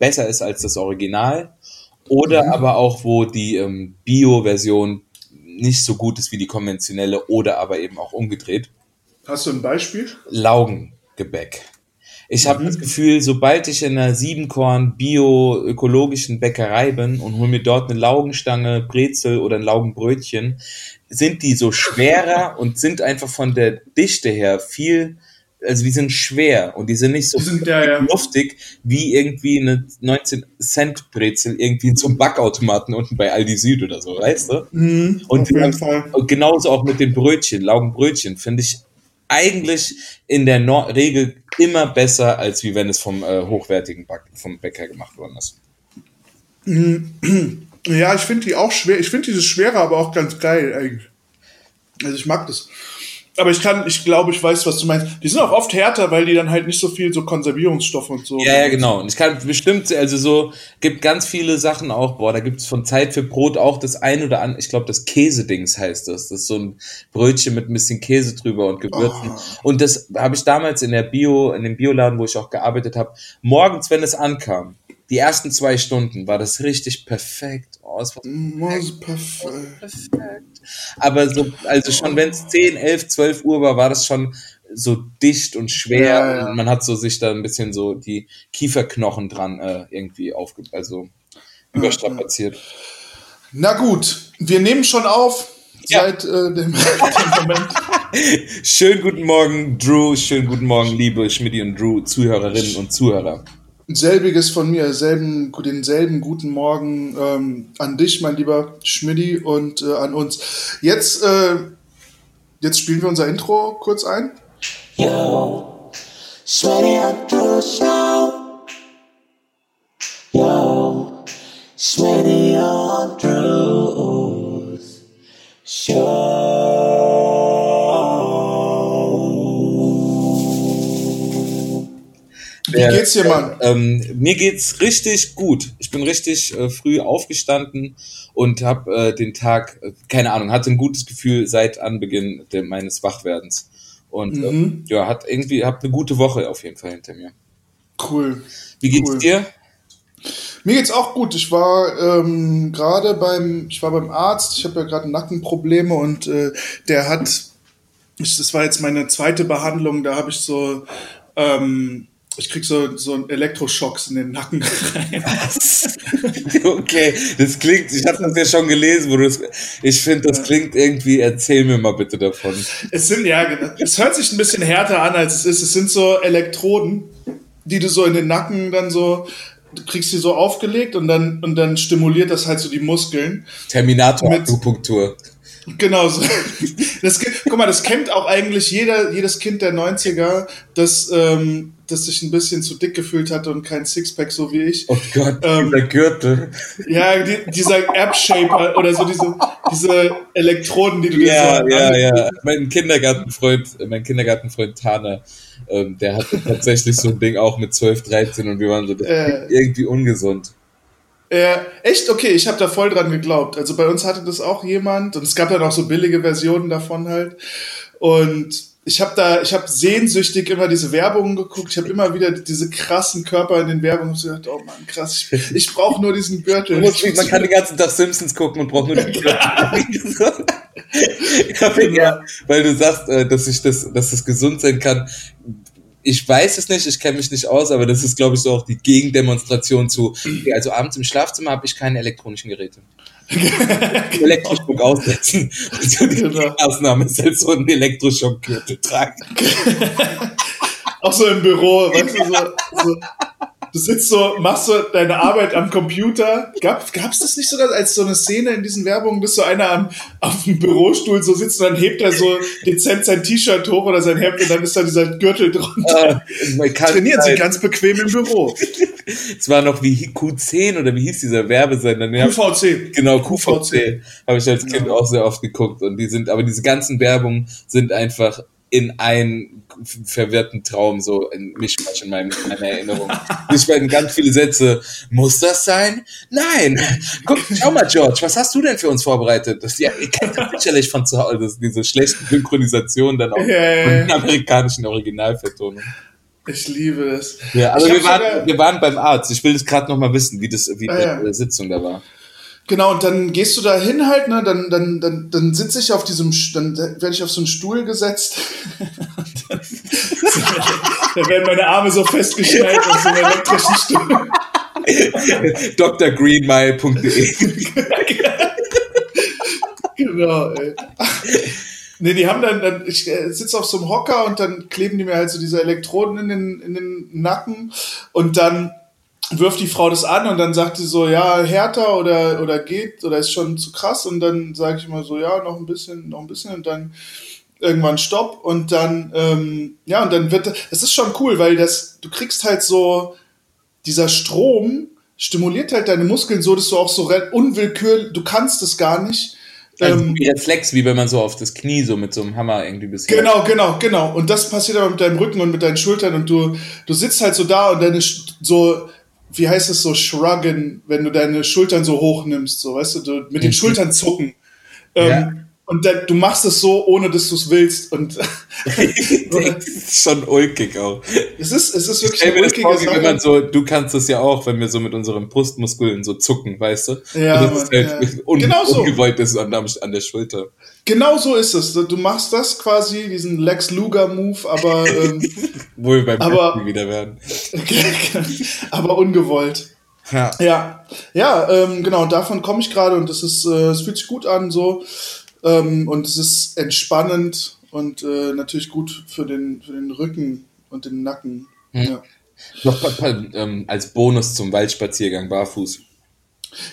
besser ist als das Original. Oder mhm. aber auch, wo die ähm, Bio-Version nicht so gut ist wie die konventionelle oder aber eben auch umgedreht. Hast du ein Beispiel? Laugengebäck. Ich habe mhm. das Gefühl, sobald ich in einer Siebenkorn bio-ökologischen Bäckerei bin und hole mir dort eine Laugenstange, Brezel oder ein Laugenbrötchen, sind die so schwerer und sind einfach von der Dichte her viel, also die sind schwer und die sind nicht so sind, ja, ja. luftig wie irgendwie eine 19 Cent Brezel irgendwie einem Backautomaten unten bei Aldi Süd oder so, weißt du? Mhm, und, und genauso auch mit den Brötchen, Laugenbrötchen, finde ich eigentlich in der no Regel immer besser, als wie wenn es vom äh, hochwertigen Back vom Bäcker gemacht worden ist. Ja, ich finde die auch schwer. Ich finde dieses Schwere aber auch ganz geil eigentlich. Also ich mag das. Aber ich kann, ich glaube, ich weiß, was du meinst. Die sind auch oft härter, weil die dann halt nicht so viel so Konservierungsstoffe und so. Ja, ja, genau. Und ich kann bestimmt, also so, gibt ganz viele Sachen auch, boah, da gibt es von Zeit für Brot auch das ein oder andere, ich glaube, das Käsedings heißt das. Das ist so ein Brötchen mit ein bisschen Käse drüber und Gewürzen. Oh. Und das habe ich damals in der Bio, in dem Bioladen, wo ich auch gearbeitet habe, morgens, wenn es ankam, die ersten zwei Stunden war das richtig perfekt. Oh, es war perfekt. perfekt. perfekt. Aber so, also schon wenn es 10, 11, 12 Uhr war, war das schon so dicht und schwer ja, ja. und man hat so sich da ein bisschen so die Kieferknochen dran äh, irgendwie aufge also überstrapaziert. Na gut, wir nehmen schon auf ja. seit äh, dem, dem Moment. schönen guten Morgen, Drew. Schönen guten Morgen, liebe Schmidt und Drew, Zuhörerinnen und Zuhörer. Selbiges von mir, selben, denselben guten Morgen ähm, an dich, mein lieber Schmidti, und äh, an uns. Jetzt, äh, jetzt spielen wir unser Intro kurz ein. Yo, Schmidti und Drew Show. Yo, Schmidti und Drew's Show. Wie geht's dir, Mann? Ähm, mir geht's richtig gut. Ich bin richtig äh, früh aufgestanden und habe äh, den Tag, äh, keine Ahnung, hatte ein gutes Gefühl seit Anbeginn de, meines Wachwerdens. Und äh, mhm. ja, hat irgendwie, hab eine gute Woche auf jeden Fall hinter mir. Cool. Wie geht's cool. dir? Mir geht's auch gut. Ich war ähm, gerade beim, ich war beim Arzt. Ich habe ja gerade Nackenprobleme und äh, der hat, ich, das war jetzt meine zweite Behandlung. Da habe ich so ähm, ich krieg so, so Elektroschocks in den Nacken rein. okay, das klingt, ich habe das ja schon gelesen, wo du das, ich finde, das klingt irgendwie, erzähl mir mal bitte davon. Es sind, ja, es hört sich ein bisschen härter an, als es ist. Es sind so Elektroden, die du so in den Nacken dann so, du kriegst sie so aufgelegt und dann, und dann stimuliert das halt so die Muskeln. Terminator-Akupunktur. Genau so. Das, guck mal, das kennt auch eigentlich jeder, jedes Kind der 90er, das, ähm, das sich ein bisschen zu dick gefühlt hat und kein Sixpack, so wie ich. Oh Gott, ähm, dieser Gürtel. Ja, die, dieser App-Shaper oder so diese, diese Elektroden, die du ja, dir so Ja, ja, ja. Mein Kindergartenfreund, mein Kindergartenfreund Tana, ähm, der hatte tatsächlich so ein Ding auch mit 12, 13 und wir waren so, äh, irgendwie ungesund. Äh, echt? Okay, ich habe da voll dran geglaubt. Also bei uns hatte das auch jemand und es gab dann auch so billige Versionen davon halt. Und ich habe da, ich habe sehnsüchtig immer diese Werbungen geguckt. Ich habe immer wieder diese krassen Körper in den Werbungen und gedacht, oh Mann, krass, ich, ich brauche nur diesen Gürtel. man kann den ganzen Tag Simpsons gucken und braucht nur den Gürtel. ja, weil du sagst, äh, dass ich das, dass das gesund sein kann ich weiß es nicht, ich kenne mich nicht aus, aber das ist, glaube ich, so auch die Gegendemonstration zu. Okay, also abends im Schlafzimmer habe ich keine elektronischen Geräte. Elektroschock aussetzen. Also die genau. Maßnahme ist halt so ein Elektroschockgürtel tragen. auch so im Büro, weißt du, so, so du sitzt so, machst so deine Arbeit am Computer. Gab es das nicht sogar als so eine Szene in diesen Werbungen, dass so einer am, auf dem Bürostuhl so sitzt und dann hebt er so dezent sein T-Shirt hoch oder sein Hemd und dann ist da dieser Gürtel drunter. Äh, Trainieren sie ganz bequem im Büro. Es war noch wie Q10 oder wie hieß dieser Werbesender? QVC. Genau, QVC. Habe ich als Kind ja. auch sehr oft geguckt und die sind, aber diese ganzen Werbungen sind einfach in einen verwirrten Traum, so in Mischmasch in, meinem, in meiner Erinnerung. Ich werden ganz viele Sätze. Muss das sein? Nein. Guck, schau mal, George, was hast du denn für uns vorbereitet? Das, ja, ihr kennt das sicherlich von zu Hause, diese schlechten Synchronisationen dann auch ja. in amerikanischen Originalvertonungen. Ich liebe es. Ja, also wir waren, wir waren beim Arzt. Ich will das gerade noch mal wissen, wie das, wie Ah, die ja. Sitzung da war. Genau, und dann gehst du da hin halt, ne, dann, dann, dann, dann sitze ich auf diesem, dann werde ich auf so einen Stuhl gesetzt. Dann, dann werden meine Arme so festgeschnallt auf so einem elektrischen Stuhl. drgreenmile.de Genau, ey. Nee, die haben dann, dann ich äh, sitze auf so einem Hocker und dann kleben die mir halt so diese Elektroden in den, in den Nacken und dann wirft die Frau das an und dann sagt sie so, ja, härter oder, oder geht oder ist schon zu krass und dann sage ich immer so, ja, noch ein bisschen, noch ein bisschen und dann irgendwann Stopp und dann, ähm, ja, und dann wird, es ist schon cool, weil das, du kriegst halt so, dieser Strom stimuliert halt deine Muskeln so, dass du auch so unwillkürlich, du kannst es gar nicht. Also Ähm, wie Reflex, wie wenn man so auf das Knie so mit so einem Hammer irgendwie bisschen. Genau, genau, genau. Und das passiert aber mit deinem Rücken und mit deinen Schultern und du, du sitzt halt so da und deine so, wie heißt es so, shruggen, wenn du deine Schultern so hoch nimmst, so, weißt du, du mit den. Schultern zucken. Ähm, Ja. Und dann, du machst es so, ohne dass du es willst. Und das ist schon ulkig auch. es ist, es ist Ich wirklich eine das ulkige wie wenn man Sache. so, du kannst das ja auch, wenn wir so mit unseren Brustmuskeln so zucken, weißt du? Ja, Und das ist halt ja. un Genau so. ungewollt ist an, der- an der Schulter. Genau so ist es. Du machst das quasi, diesen Lex Luger-Move, aber, ähm, Wo wir beim Aber- wieder werden. aber ungewollt. Ja. Ja, ja, ähm, genau, davon komme ich gerade und das ist, äh, es fühlt sich gut an so ähm, und es ist entspannend und äh, natürlich gut für den, für den Rücken und den Nacken. Hm. Ja. Noch ähm, als Bonus zum Waldspaziergang barfuß.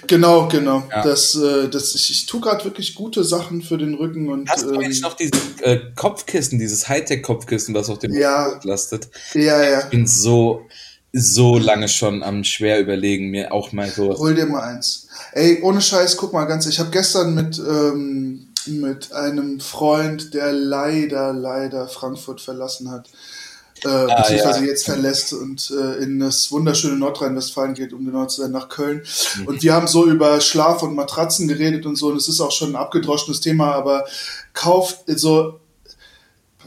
Genau, genau. Ja. Das, äh, das, ich, ich tue gerade wirklich gute Sachen für den Rücken und Hast du ähm, eigentlich noch dieses äh, Kopfkissen, dieses Hightech-Kopfkissen, was auf dem Ja. Rücken entlastet? ja, ja. Ich bin so, so lange schon am schwer überlegen, mir auch mal so. Hol dir mal eins. Ey, ohne Scheiß, guck mal ganz, ich habe gestern mit, ähm, mit einem Freund, der leider, leider Frankfurt verlassen hat, äh, beziehungsweise Ah, ja. jetzt verlässt und äh, in das wunderschöne Nordrhein-Westfalen geht, um genau zu sein, nach Köln. Und wir haben so über Schlaf und Matratzen geredet und so, und es ist auch schon ein abgedroschenes Thema, aber kauft, also,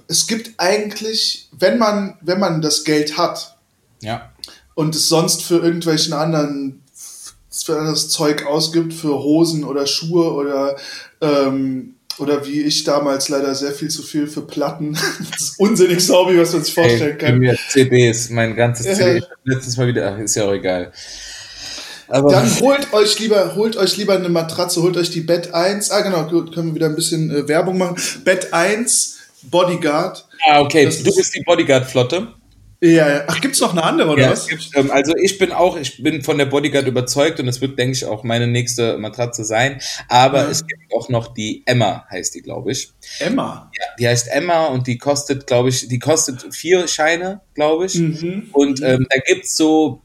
es gibt eigentlich, wenn man, wenn man das Geld hat, Ja. und es sonst für irgendwelchen anderen für anderes Zeug ausgibt, für Hosen oder Schuhe oder ähm, oder wie ich damals leider sehr viel zu viel für Platten. Das ist unsinnigste Hobby, was man sich vorstellen Ey, bei kann. mir CDs, mein ganzes Ja. CD. Letztes Mal wieder, ach, ist ja auch egal. Aber Dann holt euch lieber, holt euch lieber eine Matratze, holt euch die Bett 1. Ah, genau, gut, können wir wieder ein bisschen äh, Werbung machen. Bett 1, Bodyguard. ah, okay, das du ist- bist die Bodyguard-Flotte. Ja, ja. Ach, gibt's noch eine andere, oder Ja, was? ähm, also ich bin auch, ich bin von der Bodyguard überzeugt und es wird, denke ich, auch meine nächste Matratze sein. Aber Ja. es gibt auch noch die Emma, heißt die, glaube ich. Emma. Ja, die heißt Emma und die kostet, glaube ich, die kostet vier Scheine, glaube ich. Mhm. Und ähm, da gibt's so,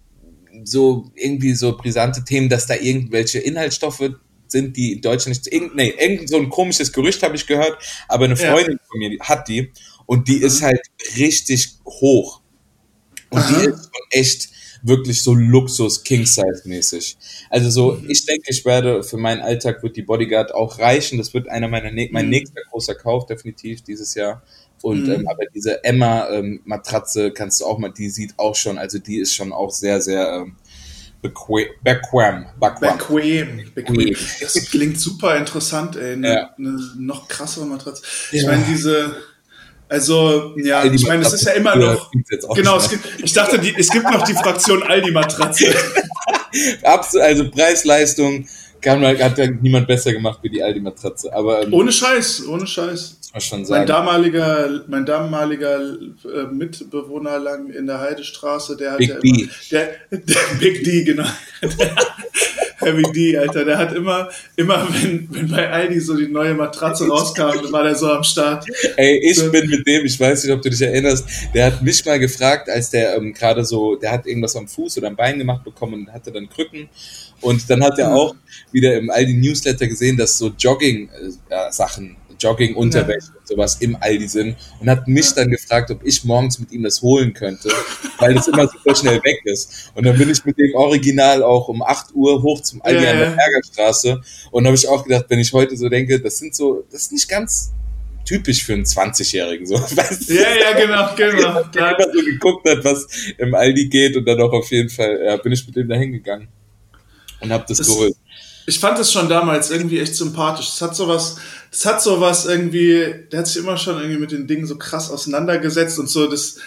so irgendwie so brisante Themen, dass da irgendwelche Inhaltsstoffe sind, die in Deutschland nicht. Irgend, nee, irgend so ein komisches Gerücht habe ich gehört, aber eine Ja. Freundin von mir hat die und die ist halt richtig hoch. Und Aha. die ist schon echt wirklich so Luxus King-Size-mäßig. Also so, ich denke, ich werde für meinen Alltag wird die Bodyguard auch reichen. Das wird einer meiner ne mein Mhm. nächster großer Kauf definitiv dieses Jahr. Und Mhm. ähm, aber diese Emma ähm, Matratze kannst du auch mal, die sieht auch schon, also die ist schon auch sehr sehr ähm, bequem, bequem, bequem. Bequem. Bequem. Das klingt super interessant, ey. Eine, Ja. eine noch krassere Matratze. Ich Ja. meine, diese. Also, ja, Aldi ich meine, das ist ja immer noch. Genau, es gibt, ich dachte, die, es gibt noch die Fraktion Aldi-Matratze. Also Preis-Leistung kann man, hat ja niemand besser gemacht wie die Aldi Matratze. Aber ähm, Ohne Scheiß, ohne Scheiß. schon Mein sagen. damaliger, mein damaliger äh, Mitbewohner lang in der Heidestraße, der hat Big ja D. immer, der, der Big D, genau. Heavy D, Alter, der hat immer, immer wenn, wenn bei Aldi so die neue Matratze rauskam, war der so am Start. Ey, ich So. bin mit dem, ich weiß nicht, ob du dich erinnerst, der hat mich mal gefragt, als der ähm, gerade so, der hat irgendwas am Fuß oder am Bein gemacht bekommen und hatte dann Krücken. Und dann hat er auch wieder im Aldi Newsletter gesehen, dass so Jogging-Sachen, Jogging-Unterwäsche und sowas im Aldi sind und hat mich dann gefragt, ob ich morgens mit ihm das holen könnte, weil das immer super schnell weg ist. Und dann bin ich mit dem Original auch um 8 Uhr hoch zum Aldi Ja, an der ja. Bergerstraße und habe ich auch gedacht, wenn ich heute so denke, das sind so, das ist nicht ganz typisch für einen 20-Jährigen. So. Weißt ja, ja, genau, genau. Der immer so geguckt hat, was im Aldi geht und dann auch auf jeden Fall, ja, bin ich mit dem da hingegangen und hab das, das geholt. Ich fand es schon damals irgendwie echt sympathisch. Das hat sowas, das hat sowas irgendwie, der hat sich immer schon irgendwie mit den Dingen so krass auseinandergesetzt und so das,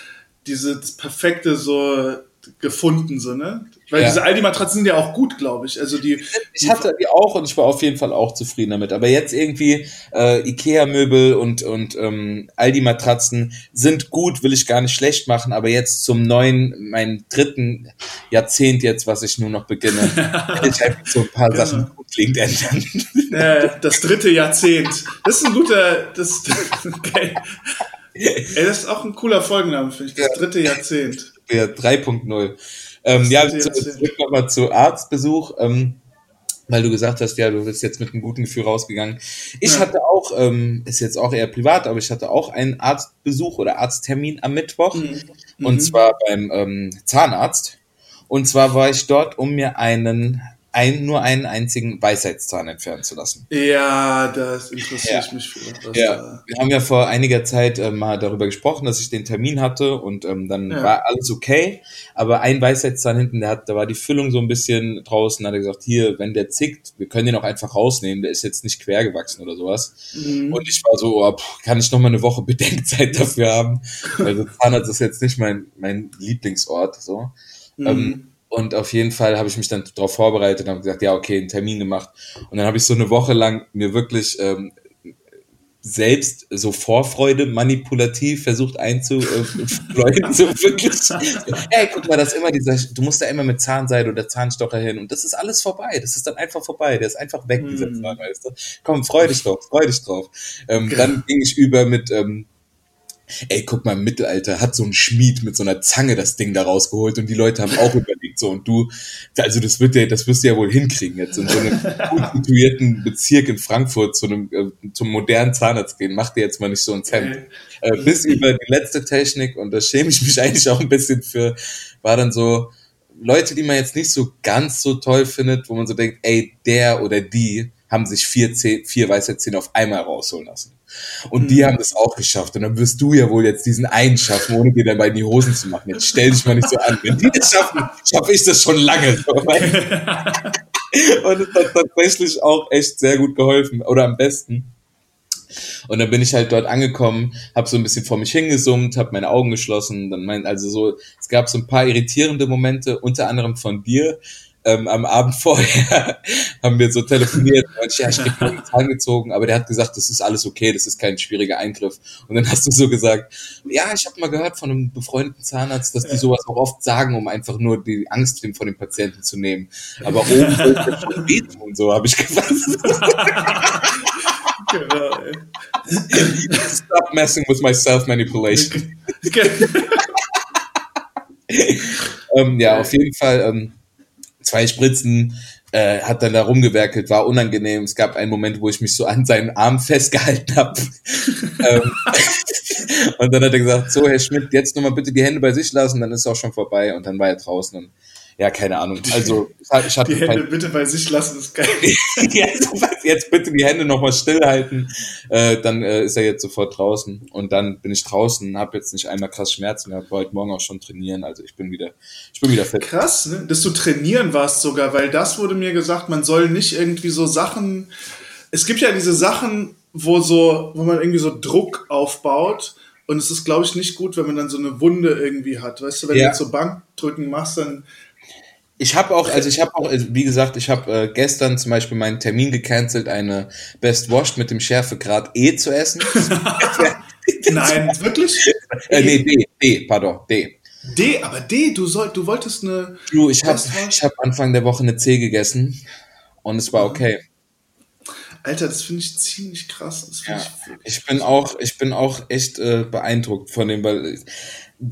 diese, das perfekte so gefunden, so, ne? Weil ja. diese Aldi-Matratzen sind ja auch gut, glaube ich. Also die, ich hatte die auch und ich war auf jeden Fall auch zufrieden damit. Aber jetzt irgendwie äh, Ikea-Möbel und, und ähm, Aldi-Matratzen sind gut, will ich gar nicht schlecht machen. Aber jetzt zum neuen, meinen dritten Jahrzehnt jetzt, was ich nur noch beginne, will ich einfach so ein paar genau. Sachen grundlegend ändern. Äh, das dritte Jahrzehnt. Das ist ein guter, das, okay. Ey, das ist auch ein cooler Folgenname, finde ich. Das dritte Jahrzehnt. Ja, 3.0. Ähm, ja, zu, zurück nochmal zu Arztbesuch. Ähm, weil du gesagt hast, ja, du bist jetzt mit einem guten Gefühl rausgegangen. Ich ja. hatte auch, ähm, ist jetzt auch eher privat, aber ich hatte auch einen Arztbesuch oder Arzttermin am Mittwoch. Mhm. Und mhm. zwar beim ähm, Zahnarzt. Und zwar war ich dort, um mir einen ein, nur einen einzigen Weisheitszahn entfernen zu lassen. Ja, das interessiert ja. mich für ja. Da. Wir haben ja vor einiger Zeit äh, mal darüber gesprochen, dass ich den Termin hatte und ähm, dann ja. war alles okay, aber ein Weisheitszahn hinten, der hat, da war die Füllung so ein bisschen draußen, hat er gesagt, hier, wenn der zickt, wir können den auch einfach rausnehmen, der ist jetzt nicht quer gewachsen oder sowas. Mhm. Und ich war so, oh, pff, kann ich noch mal eine Woche Bedenkzeit dafür haben? Also Zahnarzt ist jetzt nicht mein, mein Lieblingsort, so. Mhm. Ähm, und auf jeden Fall habe ich mich dann darauf vorbereitet und habe gesagt, ja, okay, einen Termin gemacht. Und dann habe ich so eine Woche lang mir wirklich ähm, selbst so Vorfreude manipulativ versucht einzufleuen. so wirklich. Ey, guck mal, das ist immer dieser, du musst da immer mit Zahnseide oder Zahnstocher hin und das ist alles vorbei. Das ist dann einfach vorbei. Der ist einfach weg, dieser Zahn, weißt du? Komm, freu dich drauf, freu dich drauf. Ähm, dann ging ich über mit ähm, ey, guck mal, im Mittelalter hat so ein Schmied mit so einer Zange das Ding da rausgeholt und die Leute haben auch überlegt, so, und du, also das wird ja, das wirst du ja wohl hinkriegen, jetzt in so einem gut situierten Bezirk in Frankfurt zu einem, äh, zum modernen Zahnarzt gehen, mach dir jetzt mal nicht so ein Hemd. Äh, bis über die letzte Technik, und da schäme ich mich eigentlich auch ein bisschen für, war dann so, Leute, die man jetzt nicht so ganz so toll findet, wo man so denkt, ey, der oder die haben sich vier, Zäh vier Weisheitszähne auf einmal rausholen lassen. Und mhm. die haben das auch geschafft. Und dann wirst du ja wohl jetzt diesen einen schaffen, ohne dir dabei in die Hosen zu machen. Jetzt stell dich mal nicht so an. Wenn die das schaffen, schaffe ich das schon lange. Und es hat tatsächlich auch echt sehr gut geholfen. Oder am besten. Und dann bin ich halt dort angekommen, habe so ein bisschen vor mich hingesummt, habe meine Augen geschlossen. Dann meint also so, es gab so ein paar irritierende Momente, unter anderem von dir, ähm, am Abend vorher haben wir so telefoniert und ich, ja, ich habe den Zahn gezogen, aber der hat gesagt, das ist alles okay, das ist kein schwieriger Eingriff. Und dann hast du so gesagt, ja, ich habe mal gehört von einem befreundeten Zahnarzt, dass die sowas auch oft sagen, um einfach nur die Angst von dem Patienten zu nehmen. Aber oben schon wehtun, so habe ich gesagt. genau. Stop messing with my self-manipulation. ähm, ja, auf jeden Fall ähm, zwei Spritzen, äh, hat dann da rumgewerkelt, war unangenehm. Es gab einen Moment, wo ich mich so an seinen Arm festgehalten habe. ähm, und dann hat er gesagt, so Herr Schmidt, jetzt nochmal bitte die Hände bei sich lassen, dann ist es auch schon vorbei. Und dann war er draußen und ja, keine Ahnung. Also ich hatte die Hände bitte bei sich lassen, ist geil. jetzt, jetzt bitte die Hände nochmal stillhalten. Äh, dann äh, ist er jetzt sofort draußen. Und dann bin ich draußen, habe jetzt nicht einmal krass Schmerzen gehabt, wollte morgen auch schon trainieren. Also ich bin wieder, ich bin wieder fit. Krass, ne? dass du trainieren warst sogar, weil das wurde mir gesagt, man soll nicht irgendwie so Sachen. Es gibt ja diese Sachen, wo so, wo man irgendwie so Druck aufbaut. Und es ist, glaube ich, nicht gut, wenn man dann so eine Wunde irgendwie hat. Weißt du, wenn ja. du jetzt so Bankdrücken machst, dann ich habe auch, also ich habe auch, also wie gesagt, ich habe äh, gestern zum Beispiel meinen Termin gecancelt, eine Best Washed mit dem Schärfegrad E zu essen. Nein, wirklich? Äh, nee, D, D, pardon, D. D, aber D, du soll, du wolltest eine. Du, ich habe, ich habe Anfang der Woche eine C gegessen und es war okay. Alter, das finde ich ziemlich krass. ja, ich, ich bin auch, ich bin auch echt äh, beeindruckt von dem, weil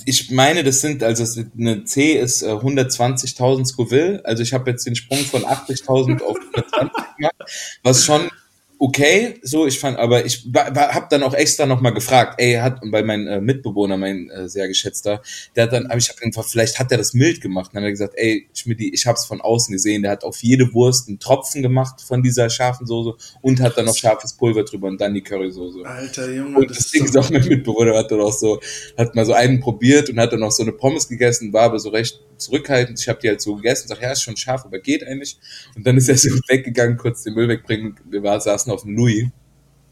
ich meine, das sind, also eine C ist äh, 120.000 Scoville. Also ich habe jetzt den Sprung von 80.000 auf 120 gemacht, was schon okay, so ich fand, aber ich habe dann auch extra nochmal gefragt, ey, hat bei mein äh, Mitbewohner, mein äh, sehr geschätzter, der hat dann, hab ich hab einfach, vielleicht hat er das mild gemacht, dann hat er gesagt, ey, Schmidti, ich hab's von außen gesehen, der hat auf jede Wurst einen Tropfen gemacht von dieser scharfen Soße und hat dann noch scharfes Pulver drüber und dann die Currysoße. Alter Junge, und das, das Ding ist auch mein Mitbewohner hat dann auch so, hat mal so einen probiert und hat dann auch so eine Pommes gegessen, war aber so recht zurückhaltend. Ich habe die halt so gegessen, sag ja, ist schon scharf, aber geht eigentlich. Und dann ist er so weggegangen, kurz den Müll wegbringen. Wir war, saßen auf dem Louis.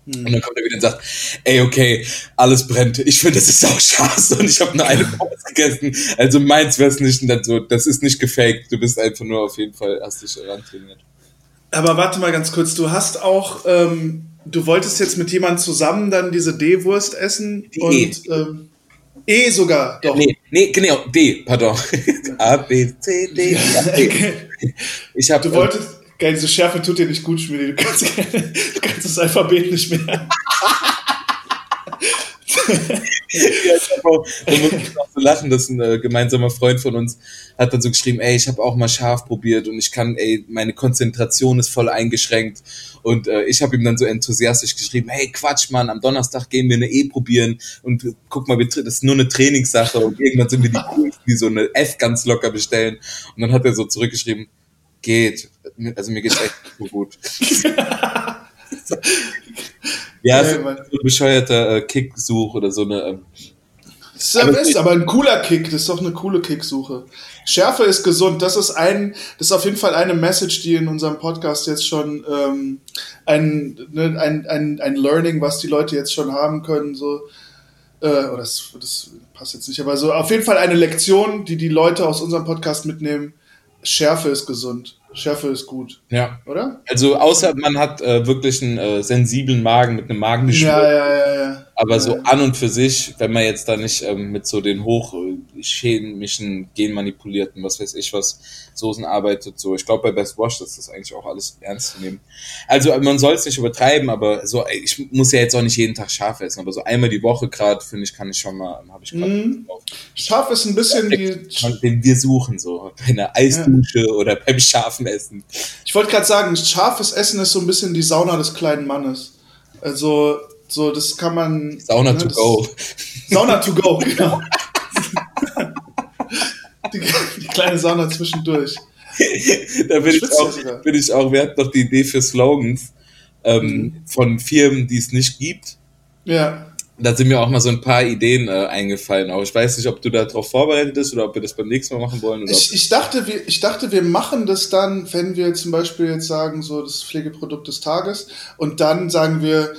Und dann kommt er wieder und sagt, ey, okay, alles brennt. Ich finde, das ist auch scharf und ich habe nur eine Pommes gegessen. Also meins wär's nicht. Und dann so, das ist nicht gefaked. Du bist einfach nur auf jeden Fall, hast dich rantrainiert. Aber warte mal ganz kurz, du hast auch, ähm, du wolltest jetzt mit jemandem zusammen dann diese D-Wurst essen Die und E. Ähm, E sogar, doch. Nee, nee, genau, D, pardon. A, B, C, D. Ja, D. Ich habe Du wolltest, geil, diese Schärfe tut dir nicht gut, Schmiede. Du kannst, du kannst das Alphabet nicht mehr. ja, ich auch, da muss ich noch so lachen, dass ein äh, gemeinsamer Freund von uns hat dann so geschrieben, ey, ich habe auch mal scharf probiert und ich kann, ey, meine Konzentration ist voll eingeschränkt und äh, ich habe ihm dann so enthusiastisch geschrieben, hey, Quatsch, Mann, am Donnerstag gehen wir eine E probieren und guck mal, wir, das ist nur eine Trainingssache und irgendwann sind wir die Coolsten, die so eine F ganz locker bestellen und dann hat er so zurückgeschrieben, geht, also mir geht's echt nicht so gut. Ja, Ey, so ein bescheuerter äh, Kicksuch oder so eine ähm, Das ist, ja Mist, aber ein cooler Kick, das ist doch eine coole Kicksuche. Schärfe ist gesund, das ist ein, das ist auf jeden Fall eine Message, die in unserem Podcast jetzt schon ähm, ein, ne, ein, ein, ein Learning, was die Leute jetzt schon haben können, so, äh, oder das, das passt jetzt nicht, aber so auf jeden Fall eine Lektion, die die Leute aus unserem Podcast mitnehmen. Schärfe ist gesund, Schärfe ist gut, ja. oder? Also außer man hat äh, wirklich einen äh, sensiblen Magen mit einem Magengeschwür. Ja, ja, ja, ja. Aber ja. so an und für sich, wenn man jetzt da nicht ähm, mit so den hochchemischen, genmanipulierten, was weiß ich was, Soßen arbeitet, so, ich glaube bei Best Wash ist das eigentlich auch alles ernst zu nehmen. Also man soll es nicht übertreiben, aber so, ich muss ja jetzt auch nicht jeden Tag scharf essen, aber so einmal die Woche gerade, finde ich, kann ich schon mal, habe ich gerade Mhm. Scharf ist ein bisschen die, den wir suchen, so bei einer Eisdusche oder beim scharfen Essen. Ich wollte gerade sagen, scharfes Essen ist so ein bisschen die Sauna des kleinen Mannes. Also, so, das kann man. Sauna ne, to das- go. Sauna to go, genau. die, die kleine Sauna zwischendurch. da bin ich, auch, bin ich auch, wir hatten noch die Idee für Slogans ähm, Mhm. von Firmen, die es nicht gibt. Ja. Da sind mir auch mal so ein paar Ideen äh, eingefallen. Auch ich weiß nicht, ob du darauf vorbereitet bist oder ob wir das beim nächsten Mal machen wollen. Oder Ich, ich, dachte, wir, ich dachte, wir machen das dann, wenn wir zum Beispiel jetzt sagen, so das Pflegeprodukt des Tages und dann sagen wir,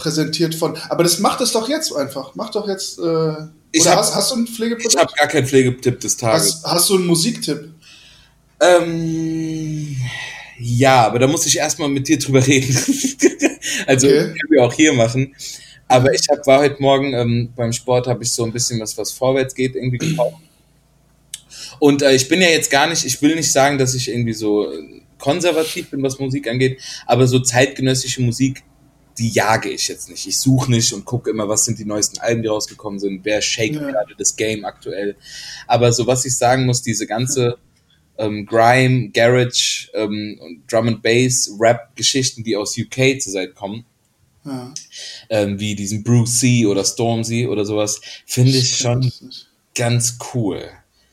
präsentiert von. Aber das macht es doch jetzt einfach. Mach doch jetzt. Äh, Ich hab- hast, hast du ein ich Pflegeprodukt? habe gar keinen Pflegetipp des Tages. Hast, hast du einen Musiktipp? Ähm, ja, aber da muss ich erstmal mit dir drüber reden. also Okay. können wir auch hier machen. Aber ich hab, war heute Morgen ähm, beim Sport, habe ich so ein bisschen was, was vorwärts geht, irgendwie gekauft. Und äh, ich bin ja jetzt gar nicht, ich will nicht sagen, dass ich irgendwie so äh, konservativ bin, was Musik angeht, aber so zeitgenössische Musik, die jage ich jetzt nicht. Ich suche nicht und gucke immer, was sind die neuesten Alben, die rausgekommen sind, wer shake Ja. gerade das Game aktuell. Aber so was ich sagen muss, diese ganze ähm, Grime, Garage ähm, Drum and Bass, Rap-Geschichten, die aus UK zurzeit kommen, Ja. ähm, wie diesen Bruce C oder Stormzy oder sowas, finde ich schon ganz cool.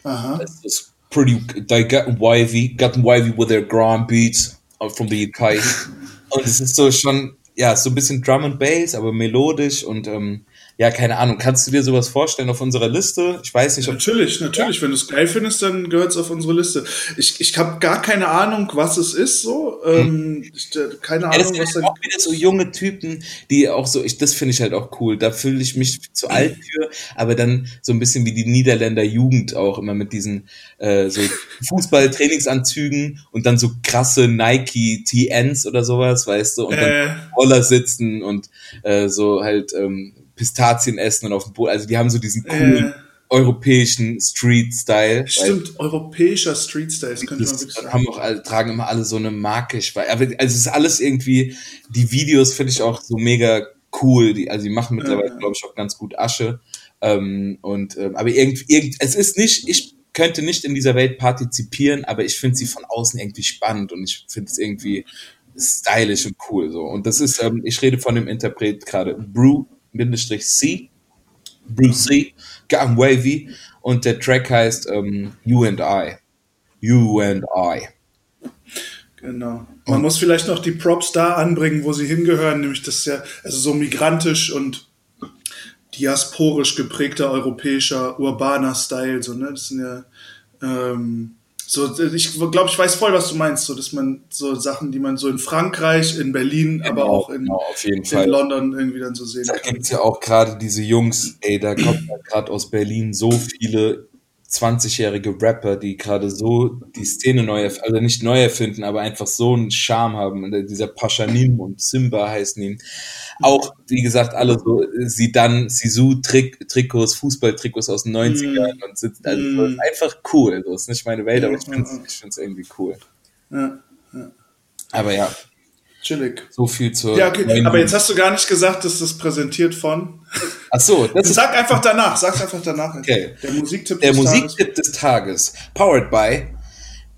Aha. Es ist pretty, they got wavy, got wavy with their grime beats uh, from the UK. und es ist so schon, ja, so ein bisschen Drum and Bass, aber melodisch und ähm, ja, keine Ahnung. Kannst du dir sowas vorstellen auf unserer Liste? Ich weiß nicht, Natürlich, natürlich. Wenn du es geil findest, dann gehört es auf unsere Liste. Ich, ich habe gar keine Ahnung, was es ist. So, ähm, ich, äh, keine Ja, das Ahnung, was sind da. auch wieder so junge Typen, die auch so, ich, das finde ich halt auch cool. Da fühle ich mich zu alt für, aber dann so ein bisschen wie die Niederländer Jugend auch immer mit diesen äh, so Fußball-Trainingsanzügen und dann so krasse Nike TNs oder sowas, weißt du, und dann Äh, Roller sitzen und äh, so halt ähm, Pistazien essen und auf dem Boot. Also die haben so diesen coolen äh, europäischen Street-Style. stimmt, europäischer Street-Style, das könnte man wirklich sagen. haben auch alle, tragen immer alle so eine Marke. Also es ist alles irgendwie, die Videos finde ich auch so mega cool. Die, also die machen mittlerweile, Ja. glaube ich, auch ganz gut Asche. Ähm, und ähm, aber irgendwie, irgend, es ist nicht, ich könnte nicht in dieser Welt partizipieren, aber ich finde sie von außen irgendwie spannend und ich finde es irgendwie stylisch und cool so. Und das ist, ähm, ich rede von dem Interpret gerade Brew C, Gang Wavy und der Track heißt ähm, You and I. You and I. Genau. Man muss vielleicht noch die Props da anbringen, wo sie hingehören, nämlich das ist ja, also so migrantisch und diasporisch geprägter europäischer urbaner Style, so, ne? Das sind ja, ähm, so, ich glaube, ich weiß voll, was du meinst, so, dass man so Sachen, die man so in Frankreich, in Berlin, genau, aber auch in, genau, in. London irgendwie dann so sehen da kann. Da gibt es ja auch gerade diese Jungs, ey, da kommt gerade aus Berlin so viele 20-jährige Rapper, die gerade so die Szene neu, also nicht neu erfinden, aber einfach so einen Charme haben. Und dieser Paschanim und Simba heißen ihn. Auch, wie gesagt, alle so, sie dann Sisu-Trikots, Fußballtrikots aus den 90ern mm. und sitzen, also mm. einfach cool. Das ist nicht meine Welt, aber ich finde es irgendwie cool. Ja, ja. Aber ja, Chillig. So viel zur. Ja, okay. aber jetzt hast du gar nicht gesagt, dass das präsentiert von. Ach so, das Sag einfach danach, sag's einfach danach. Okay. Der Musiktipp Der des Musiktipp Tages. des Tages. Powered by,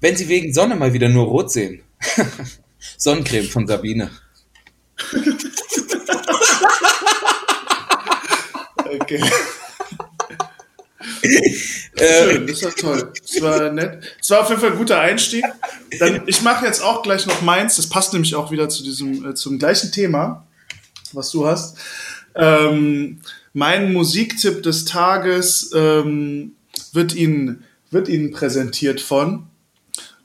wenn Sie wegen Sonne mal wieder nur rot sehen. Sonnencreme von Sabine. okay. Schön, das war toll. Das war nett. Das war auf jeden Fall ein guter Einstieg. Dann, ich mache jetzt auch gleich noch meins. Das passt nämlich auch wieder zu diesem, äh, zum gleichen Thema, was du hast. Ähm, mein Musiktipp des Tages ähm, wird Ihnen, wird Ihnen präsentiert von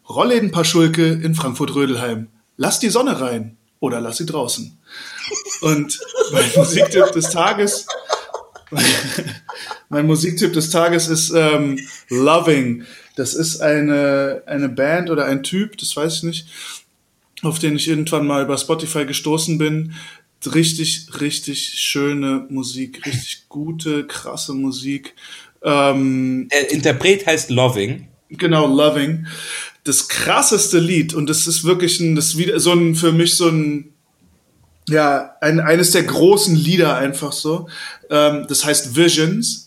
Rollläden Paschulke in Frankfurt-Rödelheim. Lass die Sonne rein oder lass sie draußen. Und mein Musiktipp des Tages mein Musiktipp des Tages ist ähm, Loving. Das ist eine, eine Band oder ein Typ, das weiß ich nicht, auf den ich irgendwann mal über Spotify gestoßen bin. Richtig, richtig schöne Musik, richtig gute, krasse Musik. Ähm, Der Interpret heißt Loving. Genau, Loving. Das krasseste Lied, und das ist wirklich ein, das wieder so ein, für mich so ein, ja, ein, eines der großen Lieder einfach so. Ähm, das heißt Visions,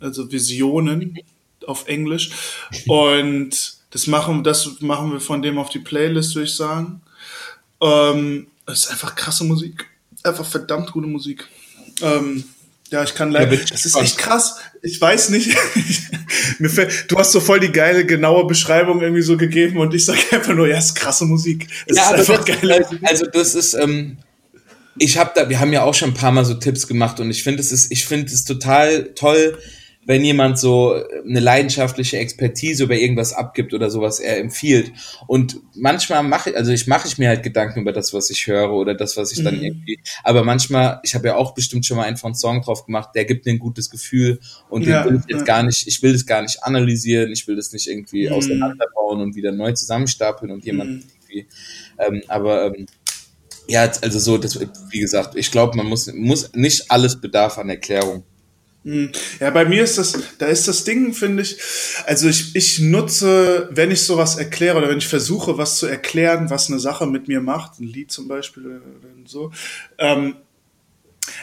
also Visionen auf Englisch. Und das machen, das machen wir von dem auf die Playlist, würde ich sagen. Ähm, das ist einfach krasse Musik. Einfach verdammt gute Musik. Ähm, ja, ich kann leider. Ja, das ist echt krass. Ich weiß nicht. Mir fällt, du hast so voll die geile, genaue Beschreibung irgendwie so gegeben und ich sage einfach nur, ja, es ist krasse Musik. Es ja, ist einfach das, geile Also das ist, ähm, ich habe da, wir haben ja auch schon ein paar Mal so Tipps gemacht und ich finde es ist, ich finde es total toll, wenn jemand so eine leidenschaftliche Expertise über irgendwas abgibt oder sowas er empfiehlt. Und manchmal mache ich, also ich mache ich mir halt Gedanken über das, was ich höre oder das, was ich dann mhm. irgendwie. Aber manchmal, ich habe ja auch bestimmt schon mal einen von Song drauf gemacht, der gibt mir ein gutes Gefühl und ja, den will ich jetzt ja. gar nicht, ich will das gar nicht analysieren, ich will das nicht irgendwie mhm. auseinanderbauen und wieder neu zusammenstapeln und jemand mhm. irgendwie. Ähm, aber ähm, ja, also so, das, wie gesagt, ich glaube, man muss, muss nicht alles bedarf an Erklärung. Hm. Ja, bei mir ist das, da ist das Ding, finde ich, also ich, ich nutze, wenn ich sowas erkläre oder wenn ich versuche, was zu erklären, was eine Sache mit mir macht, ein Lied zum Beispiel oder so, ähm,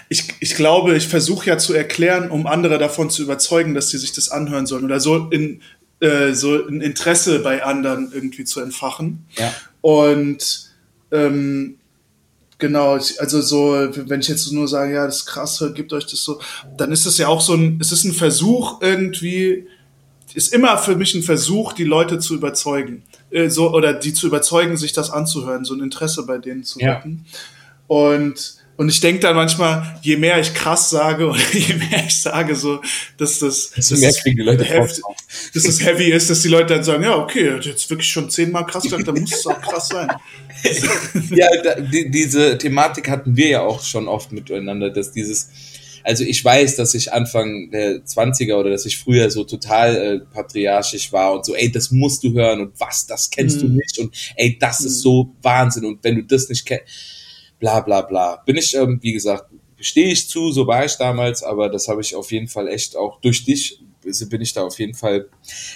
ich, ich glaube, ich versuche ja zu erklären, um andere davon zu überzeugen, dass sie sich das anhören sollen oder so in äh, so ein Interesse bei anderen irgendwie zu entfachen. Ja. Und ähm, Genau, also so, wenn ich jetzt nur sage, ja, das ist krass, gibt euch das so, dann ist es ja auch so ein, es ist ein Versuch irgendwie, ist immer für mich ein Versuch, die Leute zu überzeugen, äh, so, oder die zu überzeugen, sich das anzuhören, so ein Interesse bei denen zu wecken. Ja. Und, und ich denke dann manchmal, je mehr ich krass sage oder je mehr ich sage, so, dass das, dass, mehr kriegen die Leute heavy, dass das heavy ist, dass die Leute dann sagen, ja, okay, jetzt wirklich schon zehnmal krass gesagt, dann muss es auch krass sein. ja, da, die, diese Thematik hatten wir ja auch schon oft miteinander, dass dieses, also ich weiß, dass ich Anfang der 20er oder dass ich früher so total äh, patriarchisch war und so, ey, das musst du hören und was, das kennst mhm. du nicht und ey, das mhm. ist so Wahnsinn und wenn du das nicht kennst, bla bla bla. Bin ich, ähm, wie gesagt, stehe ich zu, so war ich damals, aber das habe ich auf jeden Fall echt auch durch dich bin ich da auf jeden Fall.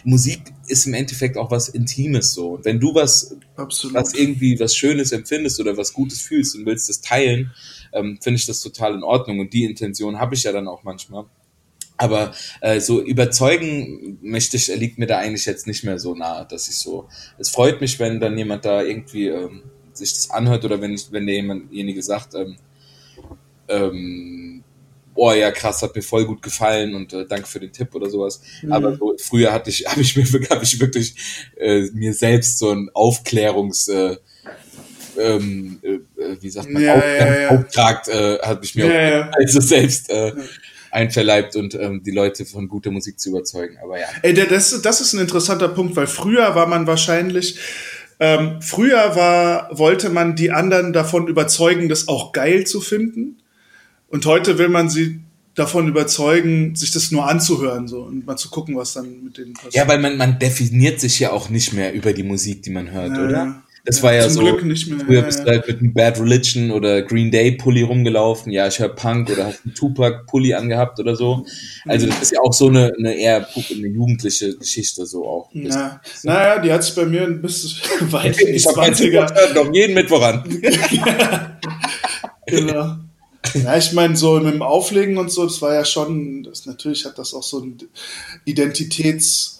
Musik ist im Endeffekt auch was Intimes so. Und wenn du was, Absolut. was irgendwie was Schönes empfindest oder was Gutes fühlst und willst das teilen, ähm, finde ich das total in Ordnung. Und die Intention habe ich ja dann auch manchmal. Aber äh, so überzeugen möchte ich, liegt mir da eigentlich jetzt nicht mehr so nah, dass ich so. Es freut mich, wenn dann jemand da irgendwie ähm, sich das anhört oder wenn, wenn derjenige sagt, ähm, ähm, oh ja, krass, hat mir voll gut gefallen und äh, danke für den Tipp oder sowas. Mhm. Aber so, früher hatte ich, habe ich mir hab ich wirklich äh, mir selbst so ein Aufklärungs äh, ähm, äh, wie sagt man, ja, Auf, ja, ja. Auftrag äh, habe ich mir ja, also selbst äh, einverleibt und ähm, die Leute von guter Musik zu überzeugen. Aber ja. Ey, das, das ist ein interessanter Punkt, weil früher war man wahrscheinlich ähm, früher war, wollte man die anderen davon überzeugen, das auch geil zu finden. Und heute will man sie davon überzeugen, sich das nur anzuhören so und mal zu gucken, was dann mit denen passiert. Ja, weil man, man definiert sich ja auch nicht mehr über die Musik, die man hört, ja, oder? Das war ja so. Glück nicht mehr. Früher bist du halt mit einem Bad Religion oder Green Day Pulli rumgelaufen. Ja, ich höre Punk oder hast einen Tupac Pulli angehabt oder so. Also das ist ja auch so eine, eine eher eine jugendliche Geschichte so auch. Na, naja, die hat sich bei mir ein bisschen weit in die 20er. Noch jeden Mittwoch an. genau. Ja, ich meine, so mit dem Auflegen und so, das war ja schon, das, natürlich hat das auch so ein Identitäts-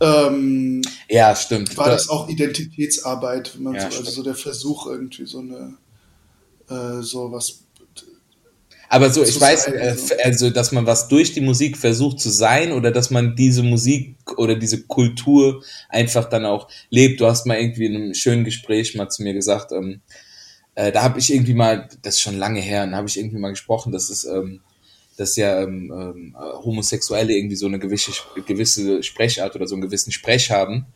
ähm, ja, stimmt. War das auch Identitätsarbeit, wenn man ja, so, also so der Versuch irgendwie so eine äh, so was aber so, ich weiß, äh, also, dass man was durch die Musik versucht zu sein oder dass man diese Musik oder diese Kultur einfach dann auch lebt. Du hast mal irgendwie in einem schönen Gespräch mal zu mir gesagt, ähm, äh, da habe ich irgendwie mal, das ist schon lange her, da habe ich irgendwie mal gesprochen, dass es ähm, dass ja ähm, ähm, Homosexuelle irgendwie so eine gewisse, gewisse Sprechart oder so einen gewissen Sprech haben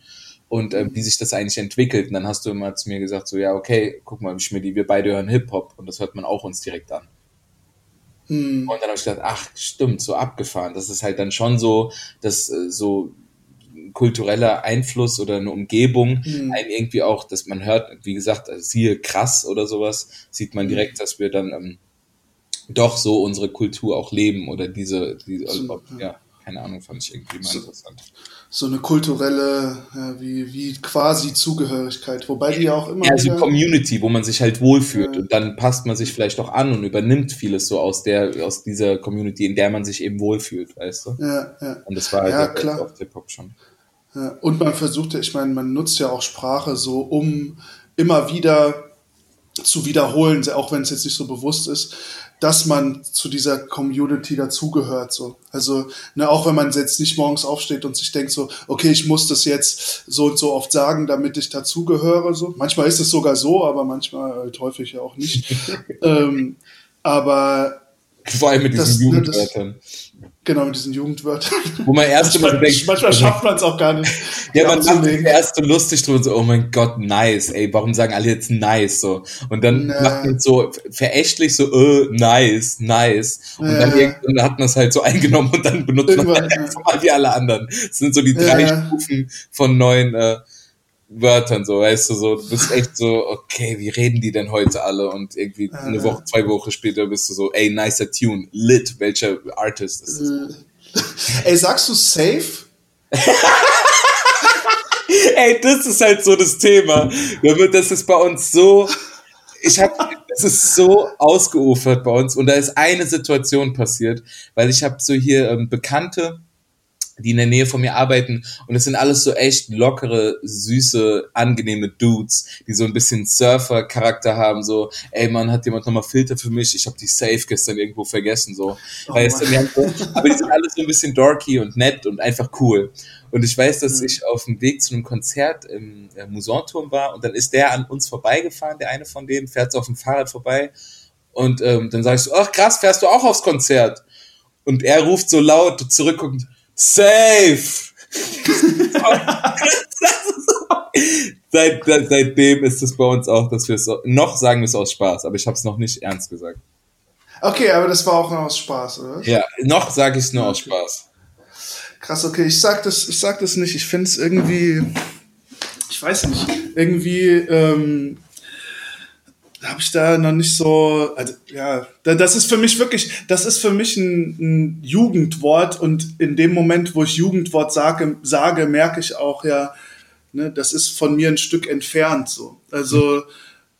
und ähm, wie sich das eigentlich entwickelt. Und dann hast du immer zu mir gesagt, so ja, okay, guck mal, Schmidt, wir beide hören Hip-Hop und das hört man auch uns direkt an. Hm. Und dann habe ich gedacht, ach, stimmt, so abgefahren. Das ist halt dann schon so, dass äh, so kultureller Einfluss oder eine Umgebung mhm. einen irgendwie auch, dass man hört, wie gesagt, siehe krass oder sowas, sieht man hm. direkt, dass wir dann ähm, doch so unsere Kultur auch leben oder diese, diese so, ja, keine Ahnung, fand ich irgendwie mal so, interessant. So eine kulturelle, ja, wie, wie quasi Zugehörigkeit, wobei die ja auch immer. Ja, so Community, wo man sich halt wohlfühlt ja. und dann passt man sich vielleicht auch an und übernimmt vieles so aus der, aus dieser Community, in der man sich eben wohlfühlt, weißt du? Ja, ja. Und das war halt ja, klar. auf Hip-Hop schon. Ja, und man versucht ja, ich meine, man nutzt ja auch Sprache so, um immer wieder zu wiederholen, auch wenn es jetzt nicht so bewusst ist, dass man zu dieser Community dazugehört. So. Also, ne, auch wenn man jetzt nicht morgens aufsteht und sich denkt so, okay, ich muss das jetzt so und so oft sagen, damit ich dazugehöre. So. Manchmal ist es sogar so, aber manchmal halt häufig ja auch nicht. ähm, aber vor allem mit diesen das, Jugendwörtern. Ne, das, Genau, mit diesen Jugendwörtern. Wo man erst immer denkt, manchmal schafft man es auch gar nicht. ja, man macht erst so lustig drüber, so, oh mein Gott, nice, ey, warum sagen alle jetzt nice, so. Und dann nee. macht man so verächtlich so, äh, nice, nice. Und ja. dann irgendwann hat man es halt so eingenommen und dann benutzt irgendwann, man halt ja. einfach mal wie alle anderen. Das sind so die drei ja. Stufen von neuen, äh, Wörtern, so, weißt du, so, du bist echt so, okay, wie reden die denn heute alle? Und irgendwie äh, eine Woche, zwei Wochen später bist du so, ey, nicer Tune, lit, welcher Artist ist das? Äh, ey, sagst du safe? ey, das ist halt so das Thema. Das ist bei uns so, ich hab, das ist so ausgeufert bei uns und da ist eine Situation passiert, weil ich habe so hier ähm, Bekannte, die in der Nähe von mir arbeiten und es sind alles so echt lockere, süße, angenehme Dudes, die so ein bisschen Surfer-Charakter haben, so, ey man, hat jemand nochmal Filter für mich? Ich habe die Safe gestern irgendwo vergessen, so. Oh weißt du, aber die sind alles so ein bisschen dorky und nett und einfach cool. Und ich weiß, dass mhm. ich auf dem Weg zu einem Konzert im äh, Musanturm war und dann ist der an uns vorbeigefahren, der eine von denen, fährt so auf dem Fahrrad vorbei und ähm, dann sag ich so, ach krass, fährst du auch aufs Konzert? Und er ruft so laut zurückguckend, Safe! Seit, seitdem ist es bei uns auch, dass wir es noch sagen wir es aus Spaß, aber ich habe es noch nicht ernst gesagt. Okay, aber das war auch nur aus Spaß, oder? Ja, noch sage ich es nur okay. aus Spaß. Krass, okay, ich sag das, ich sag das nicht. Ich finde es irgendwie, ich weiß nicht, irgendwie ähm, habe ich da noch nicht so, also ja, das ist für mich wirklich, das ist für mich ein, ein, Jugendwort und in dem Moment, wo ich Jugendwort sage, sage, merke ich auch ja, ne, das ist von mir ein Stück entfernt so. Also,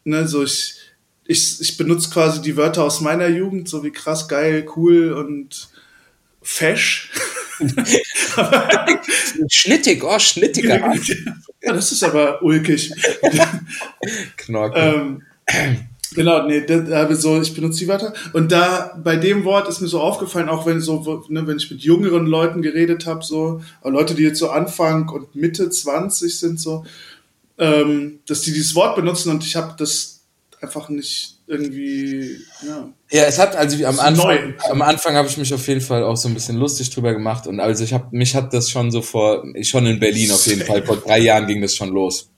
ne, so ich, ich, ich benutze quasi die Wörter aus meiner Jugend, so wie krass, geil, cool und fesch. Schnittig, oh, schnittiger. ja, das ist aber ulkig. Knorke. Ähm, Genau, nee, da, so, ich benutze die Wörter. Und da, bei dem Wort ist mir so aufgefallen, auch wenn so, ne, wenn ich mit jüngeren Leuten geredet habe, so, Leute, die jetzt so Anfang und Mitte 20 sind, so, ähm, dass die dieses Wort benutzen und ich habe das einfach nicht irgendwie, ja. Ja, es hat, also am Anfang, am Anfang habe ich mich auf jeden Fall auch so ein bisschen lustig drüber gemacht und also ich habe, mich hat das schon so vor, schon in Berlin auf jeden Fall, vor drei Jahren ging das schon los.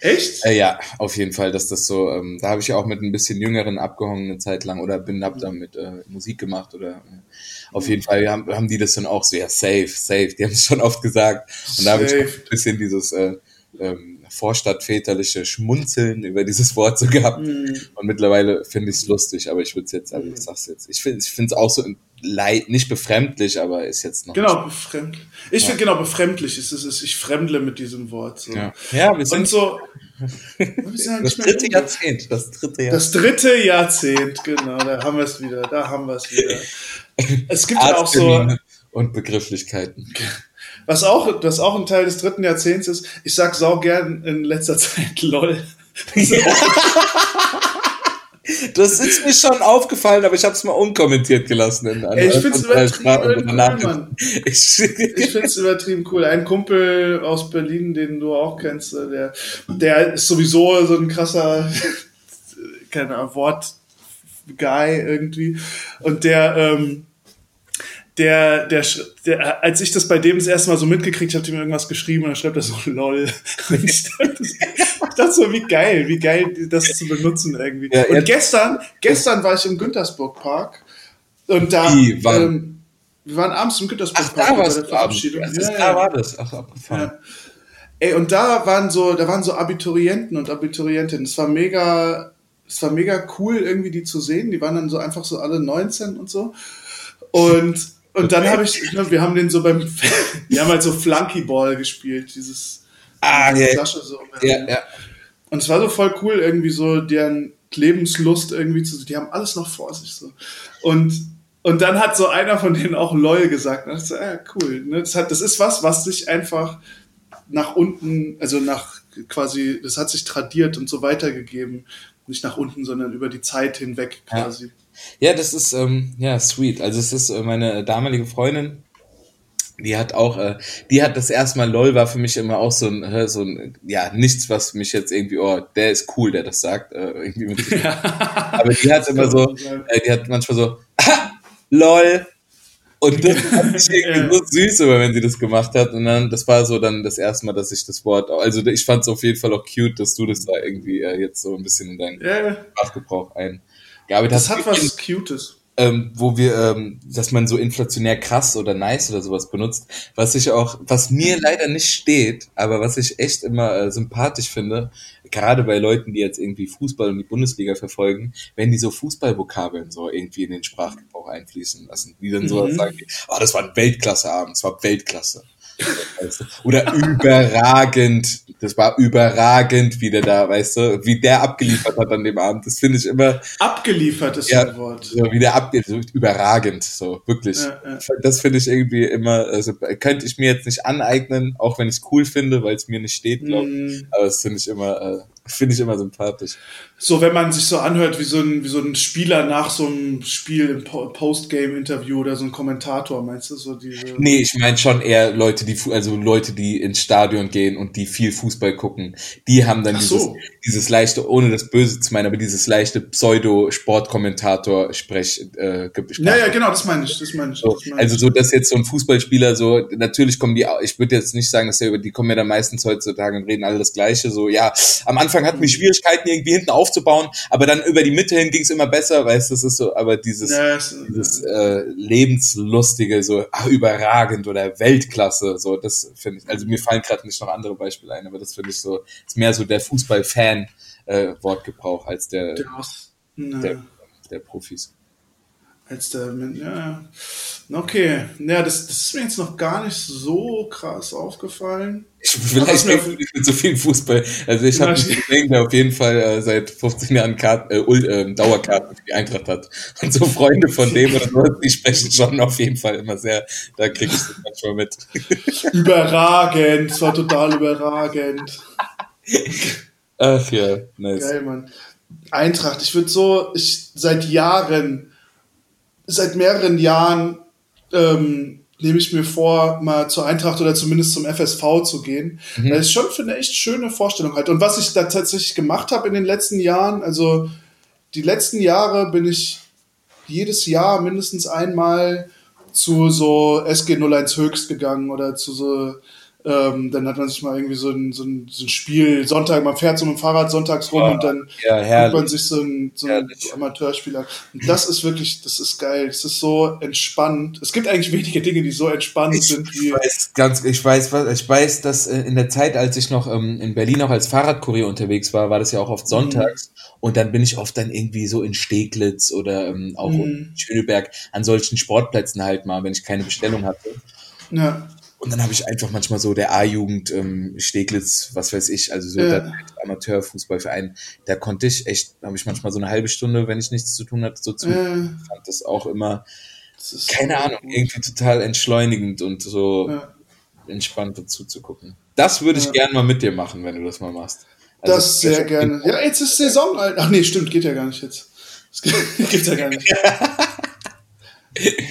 Echt? Äh, ja, auf jeden Fall, dass das so, ähm, da habe ich ja auch mit ein bisschen Jüngeren abgehangen eine Zeit lang oder bin hab damit äh, Musik gemacht oder äh, auf jeden Fall haben, haben die das dann auch so, ja, safe, safe, die haben es schon oft gesagt und da habe ich ein bisschen dieses äh, ähm, vorstadtväterliche Schmunzeln über dieses Wort so gehabt. Mhm. Und mittlerweile finde ich es lustig, aber ich würde es jetzt, also ich sag's jetzt, ich finde es auch so leid, nicht befremdlich, aber ist jetzt noch. Genau, befremdlich. Ich ja. finde genau befremdlich ist es, ich fremdle mit diesem Wort. So. Ja. ja, wir sind Und so. Sind das dritte Jahrzehnt, das dritte Jahrzehnt. Das dritte Jahrzehnt, genau, da haben wir es wieder, da haben wir es wieder. Es gibt ja auch so. Und Begrifflichkeiten. Was auch, was auch ein Teil des dritten Jahrzehnts ist, ich sag sau gern in letzter Zeit LOL. Das ist mir schon aufgefallen, aber ich habe es mal unkommentiert gelassen. In Ey, ich finde es übertrieben cool, Ich, ich finde es übertrieben cool. Ein Kumpel aus Berlin, den du auch kennst, äh, der, der ist sowieso so ein krasser, keine Ahnung, Wort-Guy irgendwie. Und der, ähm, der, der, der, als ich das bei dem das erste Mal so mitgekriegt habe, hat ihm irgendwas geschrieben und dann schreibt er so lol. ich, dachte, so, wie geil, wie geil, das zu benutzen irgendwie. Ja, und gestern, gestern war ich im Güntersburg Park und da, wie, wann? Ähm, wir waren abends im Güntersburg Park bei der Verabschiedung. Ja, ja, da war das. Ach, abgefahren. Ja. Ey, und da waren so, da waren so Abiturienten und Abiturientinnen. Es war mega, es war mega cool, irgendwie die zu sehen. Die waren dann so einfach so alle 19 und so. Und und dann habe ich, ne, wir haben den so beim, wir haben halt so Flunkyball gespielt, dieses ah, ja, Flasche so. Ja, ja. Und es war so voll cool, irgendwie so deren Lebenslust irgendwie zu, die haben alles noch vor sich so. Und und dann hat so einer von denen auch LOL gesagt. Und ich so, ja, cool. Ne? Das, hat, das ist was, was sich einfach nach unten, also nach quasi, das hat sich tradiert und so weitergegeben. Nicht nach unten, sondern über die Zeit hinweg quasi. Ja. Ja, das ist ähm, ja sweet. Also es ist äh, meine damalige Freundin, die hat auch, äh, die hat das erste Mal LOL war für mich immer auch so ein, so ein, ja, nichts, was mich jetzt irgendwie, oh, der ist cool, der das sagt. Äh, irgendwie mit Aber die hat immer so, äh, die hat manchmal so, LOL. Und das fand ich irgendwie so süß, aber wenn sie das gemacht hat. Und dann, das war so dann das erste Mal, dass ich das Wort, also ich fand es auf jeden Fall auch cute, dass du das da irgendwie äh, jetzt so ein bisschen in deinen. Sprachgebrauch ein gearbeitet das hast. Das hat was Cutes. Ähm, wo wir, ähm, dass man so inflationär krass oder nice oder sowas benutzt, was ich auch, was mir leider nicht steht, aber was ich echt immer äh, sympathisch finde, gerade bei Leuten, die jetzt irgendwie Fußball und die Bundesliga verfolgen, wenn die so Fußballvokabeln so irgendwie in den Sprachgebrauch einfließen lassen, die dann mhm. so sagen, ah, oh, das war ein Weltklasse-Abend, das war Weltklasse. Oder überragend. Das war überragend, wie der da, weißt du, wie der abgeliefert hat an dem Abend. Das finde ich immer. Abgeliefert ist ja, ein Wort. So, wie der abgeliefert, so überragend, so, wirklich. Ja, ja. Das finde ich irgendwie immer, also könnte ich mir jetzt nicht aneignen, auch wenn ich es cool finde, weil es mir nicht steht, glaube ich. Mm. Aber das finde ich immer, äh, finde ich immer sympathisch so wenn man sich so anhört wie so ein, wie so ein Spieler nach so einem Spiel im Postgame-Interview oder so ein Kommentator, meinst du so diese? Nee, ich meine schon eher Leute, die also Leute, die ins Stadion gehen und die viel Fußball gucken, die haben dann dieses, so. dieses leichte, ohne das Böse zu meinen, aber dieses leichte Pseudo-Sportkommentator-Sprech. Äh, ja, ja, genau, das meine ich, das meine ich, so, das mein Also so, dass jetzt so ein Fußballspieler so, natürlich kommen die, ich würde jetzt nicht sagen, dass der, die kommen ja dann meistens heutzutage und reden alle das Gleiche, so, ja, am Anfang hatten wir Schwierigkeiten irgendwie hinten auf aufzubauen, aber dann über die Mitte hin ging es immer besser, weißt du, das ist so, aber dieses, ja, dieses äh, lebenslustige, so ach, überragend oder Weltklasse, so, das finde ich, also mir fallen gerade nicht noch andere Beispiele ein, aber das finde ich so, ist mehr so der Fußball-Fan äh, Wortgebrauch als der, der, der, der Profis. Als der, ja. Okay, ja, das, das ist mir jetzt noch gar nicht so krass aufgefallen. Ich, vielleicht mir nicht mit so viel Fußball. Also ich habe einen Kollegen, der auf jeden Fall äh, seit 15 Jahren Kart, äh, äh, Dauerkarten für die Eintracht hat. Und so Freunde von dem oder so, die sprechen schon auf jeden Fall immer sehr, da kriege ich das manchmal mit. Überragend, es war total überragend. Ach ja, nice. Geil, Mann. Eintracht, ich würde so, ich seit Jahren, seit mehreren Jahren ähm, nehme ich mir vor, mal zur Eintracht oder zumindest zum FSV zu gehen. Mhm. Das ist schon für eine echt schöne Vorstellung halt. Und was ich da tatsächlich gemacht habe in den letzten Jahren, also die letzten Jahre bin ich jedes Jahr mindestens einmal zu so SG 01 Höchst gegangen oder zu so ähm, dann hat man sich mal irgendwie so ein, so, ein, so ein Spiel, Sonntag, man fährt so mit dem Fahrrad sonntags rum oh, und dann ja, guckt man sich so ein, so ein Amateurspiel an. Und das ist wirklich, das ist geil. Es ist so entspannt. Es gibt eigentlich wenige Dinge, die so entspannt ich sind wie. Ich weiß, ganz, ich weiß, ich weiß, dass äh, in der Zeit, als ich noch ähm, in Berlin auch als Fahrradkurier unterwegs war, war das ja auch oft sonntags. Mhm. Und dann bin ich oft dann irgendwie so in Steglitz oder ähm, auch mhm. in Schöneberg an solchen Sportplätzen halt mal, wenn ich keine Bestellung hatte. Ja. Und dann habe ich einfach manchmal so der A-Jugend ähm, Steglitz, was weiß ich, also so ja. der Amateurfußballverein, da konnte ich echt, habe ich manchmal so eine halbe Stunde, wenn ich nichts zu tun hatte, so zu. Ja. fand das auch immer, das keine so Ahnung, gut. irgendwie total entschleunigend und so ja. entspannt dazu zu gucken. Das würde ich ja. gerne mal mit dir machen, wenn du das mal machst. Also das sehr gerne. Ja, jetzt ist Saison. Ach nee, stimmt, geht ja gar nicht jetzt. Das gibt's ja gar nicht.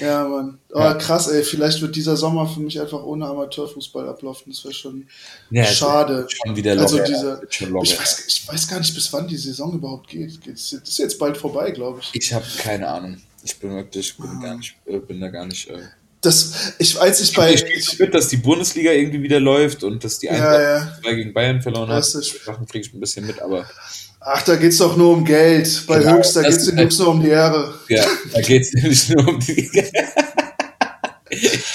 Ja, Mann. Aber ja. krass, ey. Vielleicht wird dieser Sommer für mich einfach ohne Amateurfußball ablaufen. Das wäre schon ja, schade. Schon wieder locker, also diese, ich, weiß, ich weiß gar nicht, bis wann die Saison überhaupt geht. Das ist jetzt bald vorbei, glaube ich. Ich habe keine Ahnung. Ich bin wirklich, bin ah. gar nicht, äh, bin da gar nicht. Äh das, ich weiß nicht bei. Ich mit, dass die Bundesliga irgendwie wieder läuft und dass die Eintracht ja, ja. gegen Bayern verloren hat. Sachen kriege ich ein bisschen mit, aber Ach, da geht's doch nur um Geld. Bei genau, Höchst, da geht's den Jungs nur um die Ehre. Ja, da geht's nämlich nur um die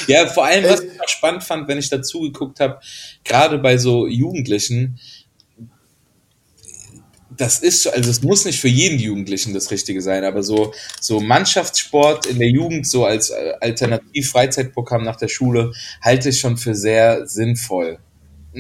Ja, vor allem, was ich auch spannend fand, wenn ich dazu geguckt habe, gerade bei so Jugendlichen, das ist, also es muss nicht für jeden Jugendlichen das Richtige sein, aber so, so Mannschaftssport in der Jugend, so als äh, Alternativ-Freizeitprogramm nach der Schule, halte ich schon für sehr sinnvoll.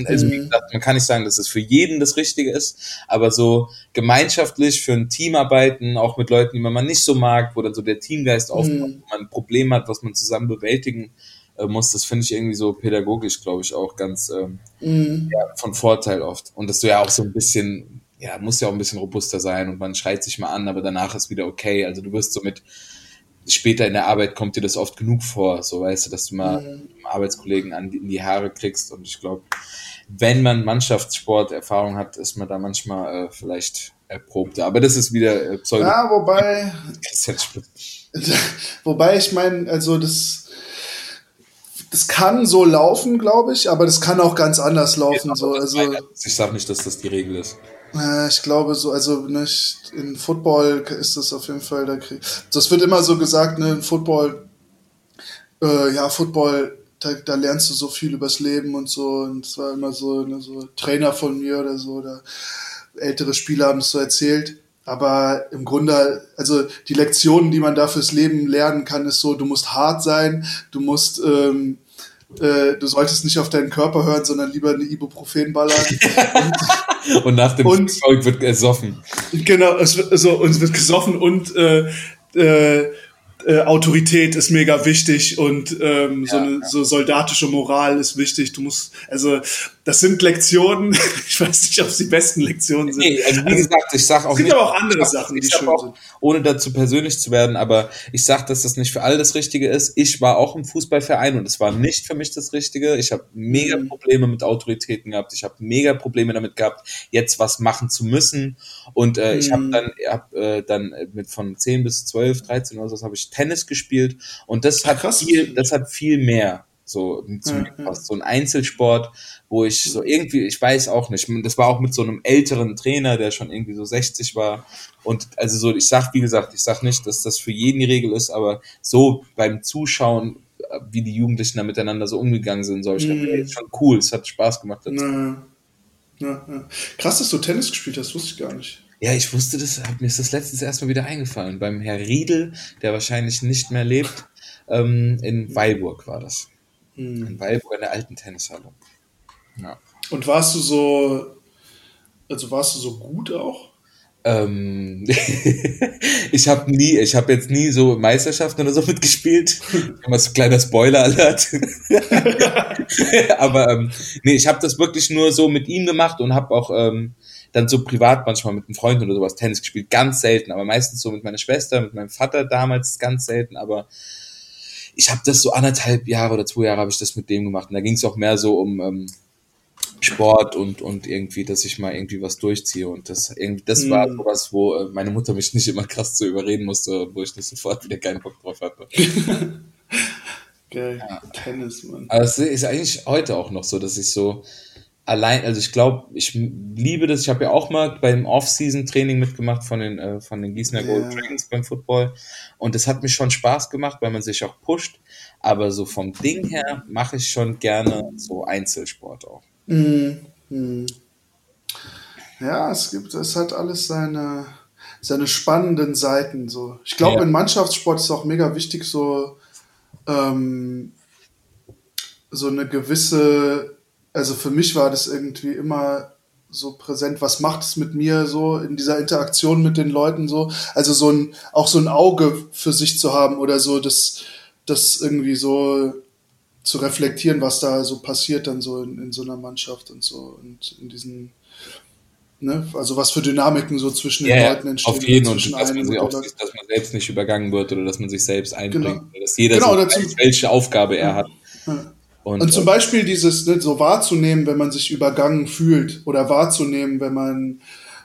Also wie mhm. gesagt, man kann nicht sagen, dass es für jeden das Richtige ist, aber so gemeinschaftlich für ein Team arbeiten, auch mit Leuten, die man nicht so mag, wo dann so der Teamgeist aufkommt, mhm. wo man ein Problem hat, was man zusammen bewältigen äh, muss, das finde ich irgendwie so pädagogisch, glaube ich, auch ganz ähm, mhm. ja, von Vorteil oft. Und dass du ja auch so ein bisschen, ja, muss ja auch ein bisschen robuster sein und man schreit sich mal an, aber danach ist wieder okay. Also du wirst so mit später in der Arbeit kommt dir das oft genug vor, so weißt du, dass du mal mhm. Arbeitskollegen an in die Haare kriegst und ich glaube, wenn man Mannschaftssport-Erfahrung hat, ist man da manchmal äh, vielleicht erprobter. Aber das ist wieder äh, Pseudo. Ja, wobei. wobei ich meine, also das, das kann so laufen, glaube ich, aber das kann auch ganz anders laufen. Ja, so. Also, ich sage nicht, dass das die Regel ist. Ich glaube so, also nicht in Football ist das auf jeden Fall der Krieg. Das wird immer so gesagt, ne, in Football, äh, ja, Football, da, da lernst du so viel übers Leben und so. Und es war immer so, ne, so Trainer von mir oder so, oder ältere Spieler haben es so erzählt. Aber im Grunde, also die Lektionen, die man da fürs Leben lernen kann, ist so, du musst hart sein, du musst ähm, äh, du solltest nicht auf deinen Körper hören, sondern lieber eine Ibuprofen ballern. und, und, nach dem und, wird gesoffen. Genau, es wird, so, es wird gesoffen und äh, äh, äh, Autorität ist mega wichtig und ähm, ja, so eine ja. so soldatische Moral ist wichtig. Du musst, also das sind Lektionen. ich weiß nicht, ob es die besten Lektionen sind. Nee, also wie also, gesagt, ich sag auch. Es gibt aber auch andere Sachen, die schön auch, sind. Ohne dazu persönlich zu werden, aber ich sag, dass das nicht für alle das Richtige ist. Ich war auch im Fußballverein und es war nicht für mich das Richtige. Ich habe mega mhm. Probleme mit Autoritäten gehabt. Ich habe mega Probleme damit gehabt, jetzt was machen zu müssen. Und äh, ich habe mhm. dann, hab, äh, dann mit von 10 bis 12, 13 oder so habe ich Tennis gespielt und das hat Krass. viel, das hat viel mehr so zu mir gepasst. So ein Einzelsport, wo ich so irgendwie, ich weiß auch nicht, das war auch mit so einem älteren Trainer, der schon irgendwie so 60 war. Und also so, ich sag, wie gesagt, ich sag nicht, dass das für jeden die Regel ist, aber so beim Zuschauen, wie die Jugendlichen da miteinander so umgegangen sind, so ich mhm. dachte, schon cool, es hat Spaß gemacht. Dazu. Ja, ja. Krass, dass du Tennis gespielt hast, wusste ich gar nicht. Ja, ich wusste das, mir ist das letztens erstmal wieder eingefallen. Beim Herr Riedel, der wahrscheinlich nicht mehr lebt, ähm, in Weilburg war das. Hm. In Weilburg in der alten Tennishalle. Ja. Und warst du so, also warst du so gut auch? Ähm, ich habe nie, ich habe jetzt nie so Meisterschaften oder so mitgespielt. Immer so kleiner Spoiler-Alert. Aber ähm, nee, ich habe das wirklich nur so mit ihm gemacht und habe auch ähm, dann so privat manchmal mit einem Freund oder sowas Tennis gespielt. Ganz selten, aber meistens so mit meiner Schwester, mit meinem Vater damals ganz selten. Aber ich habe das so anderthalb Jahre oder zwei Jahre habe ich das mit dem gemacht. Und da ging es auch mehr so um ähm, Sport und, und irgendwie, dass ich mal irgendwie was durchziehe. Und das irgendwie, das war mhm. sowas, wo äh, meine Mutter mich nicht immer krass zu überreden musste, wo ich nicht sofort wieder keinen Bock drauf hatte. Geil, ja. Tennis, Mann. Aber es ist eigentlich heute auch noch so, dass ich so allein, also ich glaube, ich liebe das. Ich habe ja auch mal beim Off-Season-Training mitgemacht von den, äh, von den Gießener yeah. Gold Dragons beim Football. Und das hat mich schon Spaß gemacht, weil man sich auch pusht. Aber so vom Ding her mache ich schon gerne so Einzelsport auch. Mhm. Ja, es gibt, es hat alles seine, seine spannenden Seiten. So. Ich glaube, ja. in Mannschaftssport ist auch mega wichtig, so, ähm, so eine gewisse, also für mich war das irgendwie immer so präsent, was macht es mit mir so in dieser Interaktion mit den Leuten so, also so ein, auch so ein Auge für sich zu haben oder so, das, das irgendwie so zu reflektieren, was da so passiert dann so in, in so einer Mannschaft und so und in diesen Ne? Also was für Dynamiken so zwischen den Leuten entstehen. Auf jeden und dass man, auch, dass man selbst nicht übergangen wird oder dass man sich selbst einbringt. Genau. Dass jeder genau, so weiß, welche Aufgabe er hat. Ja. Und, und, zum äh, Beispiel dieses ne, so wahrzunehmen, wenn man sich übergangen fühlt oder wahrzunehmen, wenn man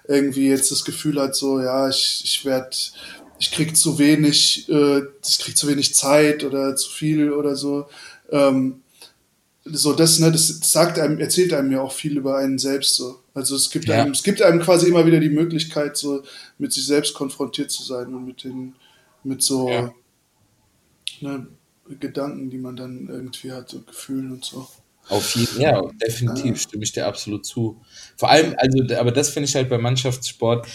irgendwie jetzt das Gefühl hat, so ja, ich, ich werde, ich krieg zu wenig, äh, ich krieg zu wenig Zeit oder zu viel oder so ähm, so das, ne, das sagt einem, erzählt einem ja auch viel über einen selbst so. Also es gibt ja. einem, es gibt einem quasi immer wieder die Möglichkeit, so mit sich selbst konfrontiert zu sein und mit den, mit so ja. ne, Gedanken, die man dann irgendwie hat, so Gefühlen und so. Auf jeden ja, definitiv ja. stimme ich dir absolut zu. Vor allem, also, aber das finde ich halt bei Mannschaftssport,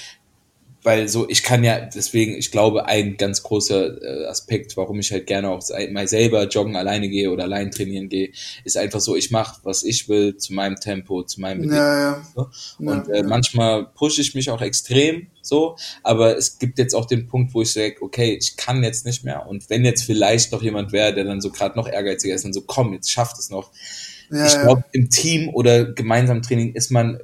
weil so, ich kann ja, deswegen, ich glaube, ein ganz großer äh, Aspekt, warum ich halt gerne auch mal selber joggen alleine gehe oder allein trainieren gehe, ist einfach so, ich mache, was ich will, zu meinem Tempo, zu meinem Bedingungen. Ja, ja. Und ja, äh, manchmal pushe ich mich auch extrem so, aber es gibt jetzt auch den Punkt, wo ich sage, okay, ich kann jetzt nicht mehr. Und wenn jetzt vielleicht noch jemand wäre, der dann so gerade noch ehrgeiziger ist und so, komm, jetzt schafft es noch. Ja, ich glaube, im Team oder gemeinsam Training ist man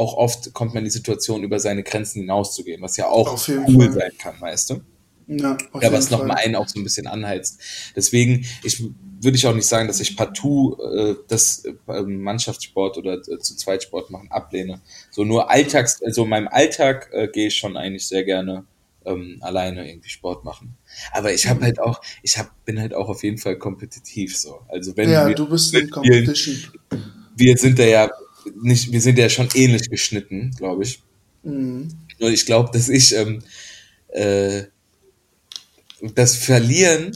auch oft kommt man in die Situation, über seine Grenzen hinauszugehen, was ja auch cool Fall. sein kann, weißt du? Ja, ja was nochmal einen auch so ein bisschen anheizt. Deswegen, ich würde ich auch nicht sagen, dass ich partout äh, das äh, Mannschaftssport oder äh, zu Zweitsport machen ablehne. So nur Alltags, also in meinem Alltag äh, gehe ich schon eigentlich sehr gerne ähm, alleine irgendwie Sport machen. Aber ich habe mhm. halt auch, ich hab, bin halt auch auf jeden Fall kompetitiv so. Also wenn ja, wir, du bist in Competition. Wir sind da ja nicht, wir sind ja schon ähnlich geschnitten, glaube ich. Mhm. Nur ich glaube, dass ich ähm, äh, das Verlieren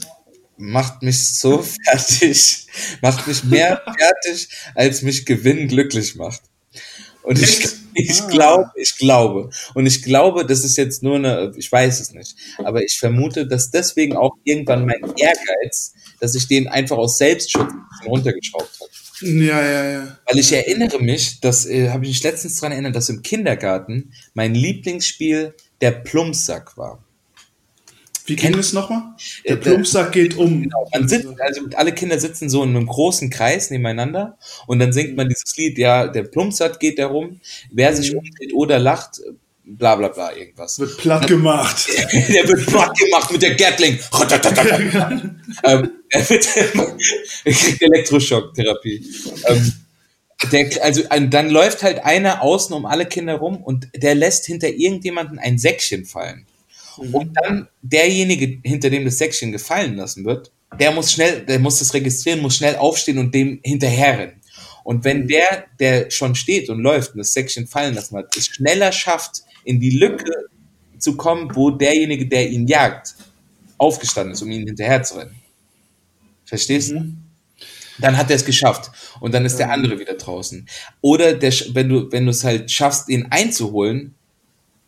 macht mich so fertig, macht mich mehr fertig, als mich Gewinnen glücklich macht. Und ich, ich ah. glaube, ich glaube, und ich glaube, das ist jetzt nur eine, ich weiß es nicht, aber ich vermute, dass deswegen auch irgendwann mein Ehrgeiz, dass ich den einfach aus Selbstschutz runtergeschraubt habe. Ja, ja, ja. Weil ich erinnere mich, das äh, habe ich mich letztens daran erinnert, dass im Kindergarten mein Lieblingsspiel der Plumpsack war. Wie ging es nochmal? Der äh, Plumpsack geht um. Genau, man sitzt, also alle Kinder sitzen so in einem großen Kreis nebeneinander und dann singt man dieses Lied, ja, der Plumpsack geht herum, wer sich mhm. umdreht oder lacht, bla bla bla, irgendwas. Wird platt gemacht. der wird platt gemacht mit der Gatling. ähm, er, wird, er kriegt Elektroschocktherapie. Ähm, der, also dann läuft halt einer außen um alle Kinder rum und der lässt hinter irgendjemanden ein Säckchen fallen. Mhm. Und dann derjenige, hinter dem das Säckchen gefallen lassen wird, der muss schnell, der muss das registrieren, muss schnell aufstehen und dem hinterherrennen. Und wenn mhm. der, der schon steht und läuft und das Säckchen fallen lassen hat, es schneller schafft, in die Lücke zu kommen, wo derjenige, der ihn jagt, aufgestanden ist, um ihn hinterher zu rennen. Verstehst du? Mhm. dann hat er es geschafft und dann ist der andere wieder draußen. Oder der, wenn du wenn du es halt schaffst, ihn einzuholen,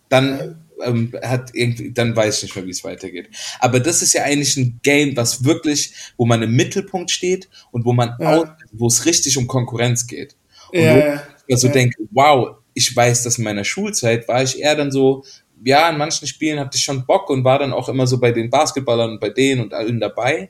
dann ähm, hat irgendwie, dann weiß ich nicht mehr, wie es weitergeht. Aber das ist ja eigentlich ein Game, was wirklich, wo man im Mittelpunkt steht und wo man Ja. auch, wo es richtig um Konkurrenz geht. Und Ja, wo ich mir so ja. denke, wow, ich weiß, dass in meiner Schulzeit war ich eher dann so, ja, in manchen Spielen hatte ich schon Bock und war dann auch immer so bei den Basketballern und bei denen und allen dabei.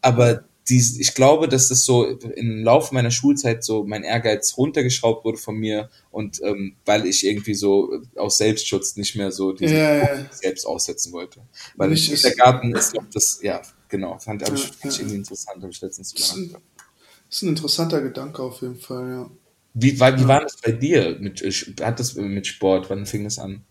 Aber die, ich glaube, dass das so im Laufe meiner Schulzeit so mein Ehrgeiz runtergeschraubt wurde von mir und ähm, weil ich irgendwie so aus Selbstschutz nicht mehr so diesen Ja, ja. Druck selbst aussetzen wollte. Weil Nicht im ist- Kindergarten ist noch das, ja, genau, fand, hab ich, Ja, fand ich ja. irgendwie interessant, habe ich letztens ein, das ist ein interessanter Gedanke auf jeden Fall, ja. Wie, war, wie war das bei dir? Mit, hat das mit Sport? Wann fing das an?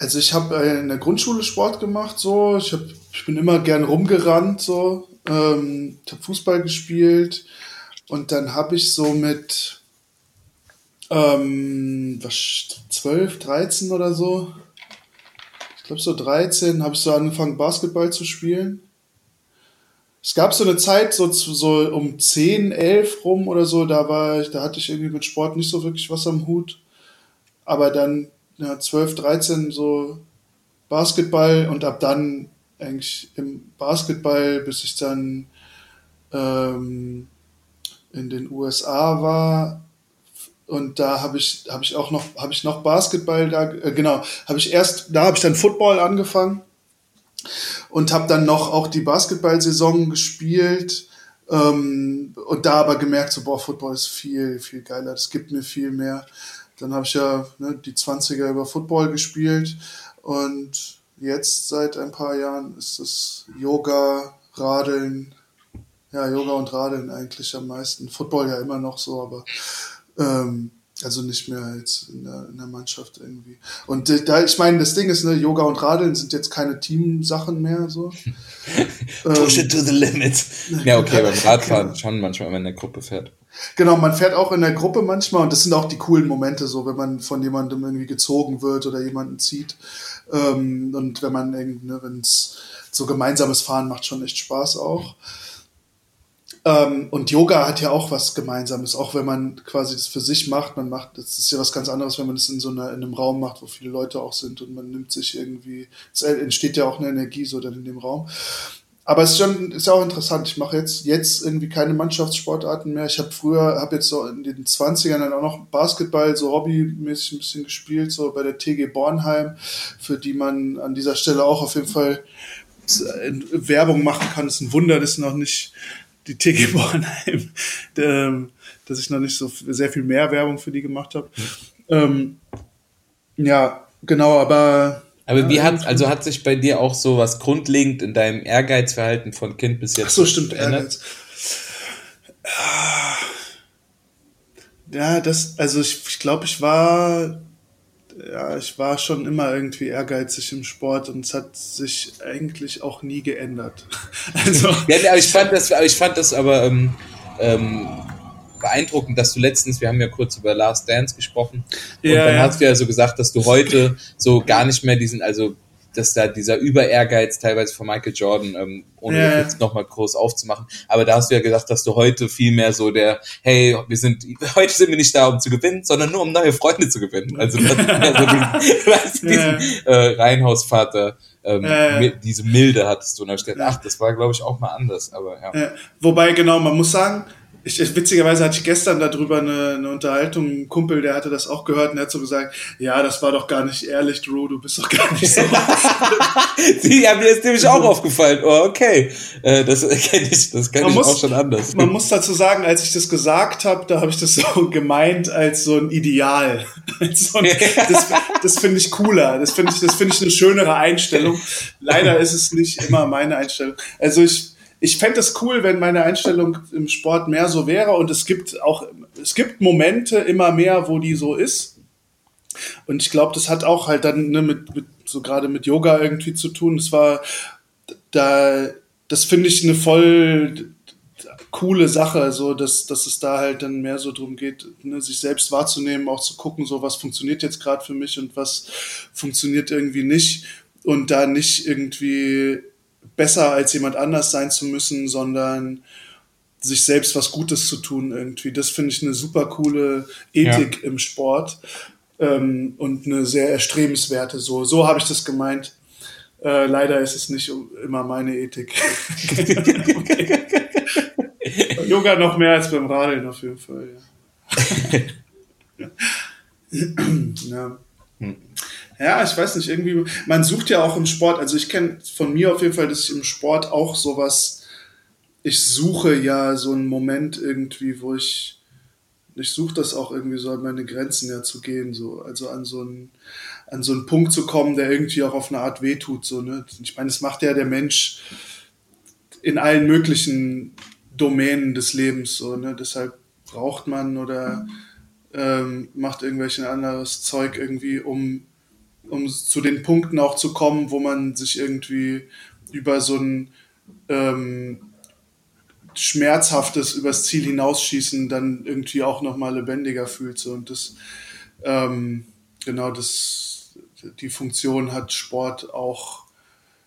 Also ich habe in der Grundschule Sport gemacht, so. Ich, hab, ich bin immer gern rumgerannt, so. Ähm, ich habe Fußball gespielt und dann habe ich so mit ähm, was, 12, 13 oder so, ich glaube so 13, habe ich so angefangen Basketball zu spielen. Es gab so eine Zeit, so, so um 10, 11 rum oder so, da war ich, da hatte ich irgendwie mit Sport nicht so wirklich was am Hut. Aber dann ja, 12, 13 so Basketball und ab dann eigentlich im Basketball, bis ich dann ähm, in den USA war. Und da habe ich, habe ich auch noch, habe ich noch Basketball da, äh, genau, habe ich erst, da habe ich dann Football angefangen und habe dann noch auch die Basketball-Saison gespielt ähm, und da aber gemerkt, so, boah, Football ist viel, viel geiler, das gibt mir viel mehr. Dann habe ich ja ne, die 20er über Football gespielt und jetzt seit ein paar Jahren ist es Yoga, Radeln, ja, Yoga und Radeln eigentlich am meisten. Football ja immer noch so, aber ähm, also nicht mehr jetzt in der, in der Mannschaft irgendwie. Und äh, da, ich meine, das Ding ist, ne, Yoga und Radeln sind jetzt keine Teamsachen mehr so. Push Ähm, it to the limit. Ja, okay, beim Radfahren schon manchmal, wenn man in der Gruppe fährt. Genau, man fährt auch in der Gruppe manchmal und das sind auch die coolen Momente, so wenn man von jemandem irgendwie gezogen wird oder jemanden zieht. Ähm, und wenn man irgendwie, ne, wenn es so gemeinsames Fahren macht schon echt Spaß auch. Ähm, und Yoga hat ja auch was Gemeinsames, auch wenn man quasi das für sich macht. Man macht, das ist ja was ganz anderes, wenn man das in so einer, in einem Raum macht, wo viele Leute auch sind und man nimmt sich irgendwie, es entsteht ja auch eine Energie so dann in dem Raum. Aber es ist schon, ist auch interessant. Ich mache jetzt, jetzt irgendwie keine Mannschaftssportarten mehr. Ich habe früher, habe jetzt so in den 20ern dann auch noch Basketball so hobbymäßig ein bisschen gespielt, so bei der TG Bornheim, für die man an dieser Stelle auch auf jeden Fall äh, Werbung machen kann. Es ist ein Wunder, dass noch nicht die TG Bornheim, ähm, dass ich noch nicht so sehr viel mehr Werbung für die gemacht habe. Ähm, ja, genau, aber Aber wie Ja, hat, also hat sich bei dir auch so was grundlegend in deinem Ehrgeizverhalten von Kind bis jetzt Ach so, stimmt, verändert? Ehrgeiz. Ja, das, also ich, ich glaube, ich war, ja, ich war schon immer irgendwie ehrgeizig im Sport und es hat sich eigentlich auch nie geändert. Also, Ja, nee, aber ich fand das, aber ich fand das aber ähm, ähm, beeindruckend, dass du letztens, wir haben ja kurz über Last Dance gesprochen, und Ja, dann ja. hast du ja so gesagt, dass du heute so gar nicht mehr diesen, also dass da dieser Über-Ehrgeiz teilweise von Michael Jordan, ähm, ohne ja. jetzt nochmal groß aufzumachen, aber da hast du ja gesagt, dass du heute viel mehr so der, hey, wir sind, heute sind wir nicht da, um zu gewinnen, sondern nur um neue Freunde zu gewinnen. Also das ist mehr so diesen, diesen äh, Reihenhausvater, ähm, mi- diese Milde hattest du. Und ich gedacht, ach, das war, glaube ich, auch mal anders, aber ja. Ja, wobei, genau, man muss sagen, ich, witzigerweise hatte ich gestern darüber eine, eine Unterhaltung, ein Kumpel, der hatte das auch gehört und der hat so gesagt, ja, das war doch gar nicht ehrlich, Drew, du bist doch gar nicht so. Sie, ja, mir ist nämlich auch aufgefallen. Oh, okay. Äh, das kenne ich, das kenne Man ich muss- auch schon anders. Man muss dazu sagen, als ich das gesagt habe, da habe ich das so gemeint als so ein Ideal. So ein, das das finde ich cooler. Das finde ich, das finde ich eine schönere Einstellung. Leider ist es nicht immer meine Einstellung. Also ich, ich fände es cool, wenn meine Einstellung im Sport mehr so wäre. Und es gibt auch, es gibt Momente immer mehr, wo die so ist. Und ich glaube, das hat auch halt dann ne, mit, mit so gerade mit Yoga irgendwie zu tun. Das war da, das finde ich eine voll coole Sache, so dass, dass es da halt dann mehr so drum geht, ne, sich selbst wahrzunehmen, auch zu gucken, so was funktioniert jetzt gerade für mich und was funktioniert irgendwie nicht und da nicht irgendwie besser als jemand anders sein zu müssen, sondern sich selbst was Gutes zu tun irgendwie. Das finde ich eine super coole Ethik ja. im Sport ähm, und eine sehr erstrebenswerte. So, so habe ich das gemeint. Äh, leider ist es nicht immer meine Ethik. Yoga noch mehr als beim Radeln auf jeden Fall. Ja. ja. ja, ich weiß nicht, irgendwie, man sucht ja auch im Sport, also ich kenne von mir auf jeden Fall, dass ich im Sport auch sowas, ich suche ja so einen Moment irgendwie, wo ich, ich suche das auch irgendwie so an meine Grenzen ja zu gehen, so, also an so einen, an so einen Punkt zu kommen, der irgendwie auch auf eine Art wehtut, so, ne. Ich meine, es macht ja der Mensch in allen möglichen Domänen des Lebens, so, ne. Deshalb braucht man oder ähm, macht irgendwelchen anderes Zeug irgendwie, um, um zu den Punkten auch zu kommen, wo man sich irgendwie über so ein ähm, schmerzhaftes übers Ziel hinausschießen dann irgendwie auch nochmal lebendiger fühlt. So. Und das, ähm, genau, das, die Funktion hat Sport auch,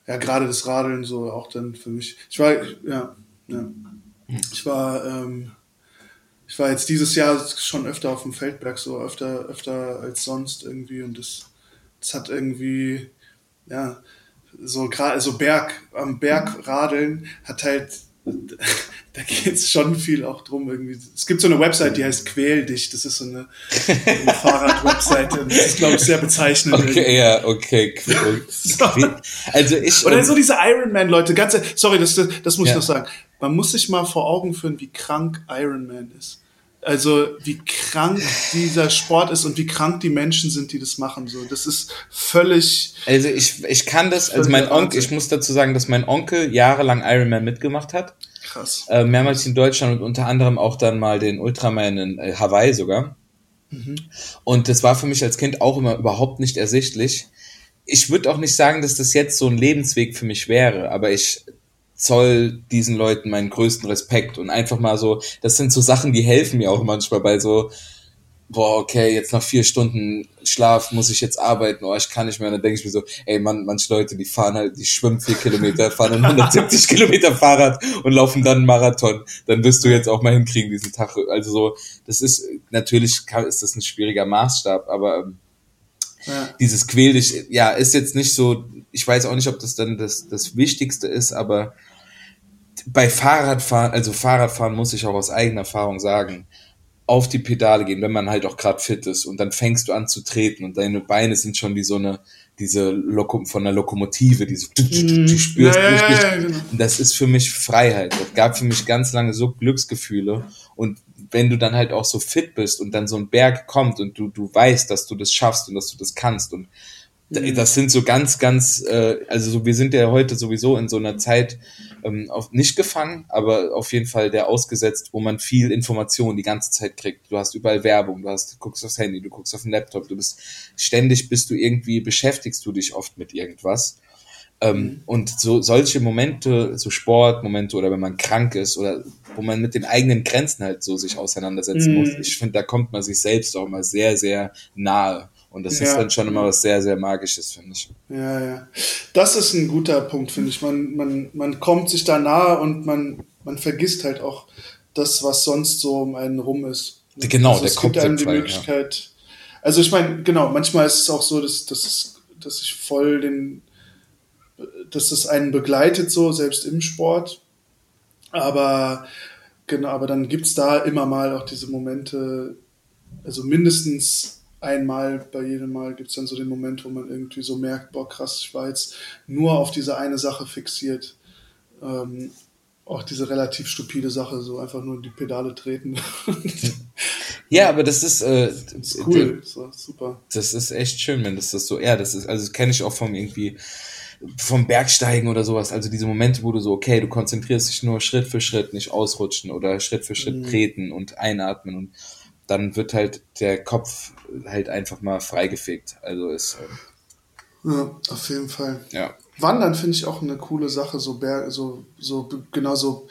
ja, gerade das Radeln so auch dann für mich. Ich war, ja, ja. Ich war, ähm, ich war jetzt dieses Jahr schon öfter auf dem Feldberg, so öfter, öfter als sonst irgendwie und das, das hat irgendwie, ja, so gerade, so Berg, am Berg radeln hat halt da geht es schon viel auch drum irgendwie. Es gibt so eine Website, die heißt Quäl dich. Das ist so eine, eine Fahrrad-Website. Das ist, glaube ich, sehr bezeichnend. Okay, irgendwie. ja, okay. so. Also ich. Oder so diese Ironman-Leute. Ganze, sorry, das, das muss ja. ich noch sagen. Man muss sich mal vor Augen führen, wie krank Ironman ist. Also wie krank dieser Sport ist und wie krank die Menschen sind, die das machen. So, das ist völlig. Also ich, ich kann das. Also mein Onkel, ich muss dazu sagen, dass mein Onkel jahrelang Ironman mitgemacht hat. Krass. Äh, mehrmals in Deutschland und unter anderem auch dann mal den Ultraman in äh, Hawaii sogar. Mhm. Und das war für mich als Kind auch immer überhaupt nicht ersichtlich. Ich würde auch nicht sagen, dass das jetzt so ein Lebensweg für mich wäre, aber ich zoll diesen Leuten meinen größten Respekt und einfach mal so, das sind so Sachen, die helfen mir auch manchmal bei so, boah, okay, jetzt nach vier Stunden Schlaf muss ich jetzt arbeiten, oh, ich kann nicht mehr. Und dann denke ich mir so, ey, man, manche Leute, die fahren halt, die schwimmen vier Kilometer, fahren dann 170 Kilometer Fahrrad und laufen dann einen Marathon. Dann wirst du jetzt auch mal hinkriegen diesen Tag. Also so, das ist, natürlich kann, ist das ein schwieriger Maßstab, aber ähm, ja. dieses quäl dich, ja, ist jetzt nicht so, ich weiß auch nicht, ob das dann das, das Wichtigste ist, aber bei Fahrradfahren, also Fahrradfahren muss ich auch aus eigener Erfahrung sagen, auf die Pedale gehen, wenn man halt auch gerade fit ist und dann fängst du an zu treten und deine Beine sind schon wie so eine diese Loko von einer Lokomotive, diese du, du, du spürst ja, ja, ja, genau. das ist für mich Freiheit. Das gab für mich ganz lange so Glücksgefühle und wenn du dann halt auch so fit bist und dann so ein Berg kommt und du du weißt, dass du das schaffst und dass du das kannst und Mhm. Das sind so ganz, ganz, äh, also so, wir sind ja heute sowieso in so einer Zeit ähm, auf, nicht gefangen, aber auf jeden Fall der ausgesetzt, wo man viel Information die ganze Zeit kriegt. Du hast überall Werbung, du hast, du guckst aufs Handy, du guckst auf den Laptop, du bist ständig bist du irgendwie, beschäftigst du dich oft mit irgendwas. Ähm, mhm. Und so solche Momente, so Sportmomente oder wenn man krank ist oder wo man mit den eigenen Grenzen halt so sich auseinandersetzen mhm. muss, ich finde, da kommt man sich selbst auch mal sehr, sehr nahe. Und das ja. ist dann schon immer was sehr, sehr Magisches, finde ich. Ja, ja. Das ist ein guter Punkt, finde ich. Man, man, man kommt sich da nahe und man, man vergisst halt auch das, was sonst so um einen rum ist. Genau, also der Kopf gibt einem die Möglichkeit. Ja. Also ich meine, genau, manchmal ist es auch so, dass, dass, dass ich voll den, dass es einen begleitet, so, selbst im Sport. Aber genau, aber dann gibt es da immer mal auch diese Momente, also mindestens einmal bei jedem Mal gibt es dann so den Moment, wo man irgendwie so merkt, boah krass, ich war jetzt nur auf diese eine Sache fixiert. Ähm, auch diese relativ stupide Sache, so einfach nur die Pedale treten. ja, aber das ist, äh, das ist cool, das war super. Das ist echt schön, wenn das das so, ja, das ist, also das kenne ich auch vom irgendwie vom Bergsteigen oder sowas. Also diese Momente, wo du so, okay, du konzentrierst dich nur Schritt für Schritt, nicht ausrutschen oder Schritt für Schritt mhm. treten und einatmen und dann wird halt der Kopf halt einfach mal freigefegt. Also ist. Ähm, ja, auf jeden Fall. Ja. Wandern finde ich auch eine coole Sache, so Berg, so, so, genau so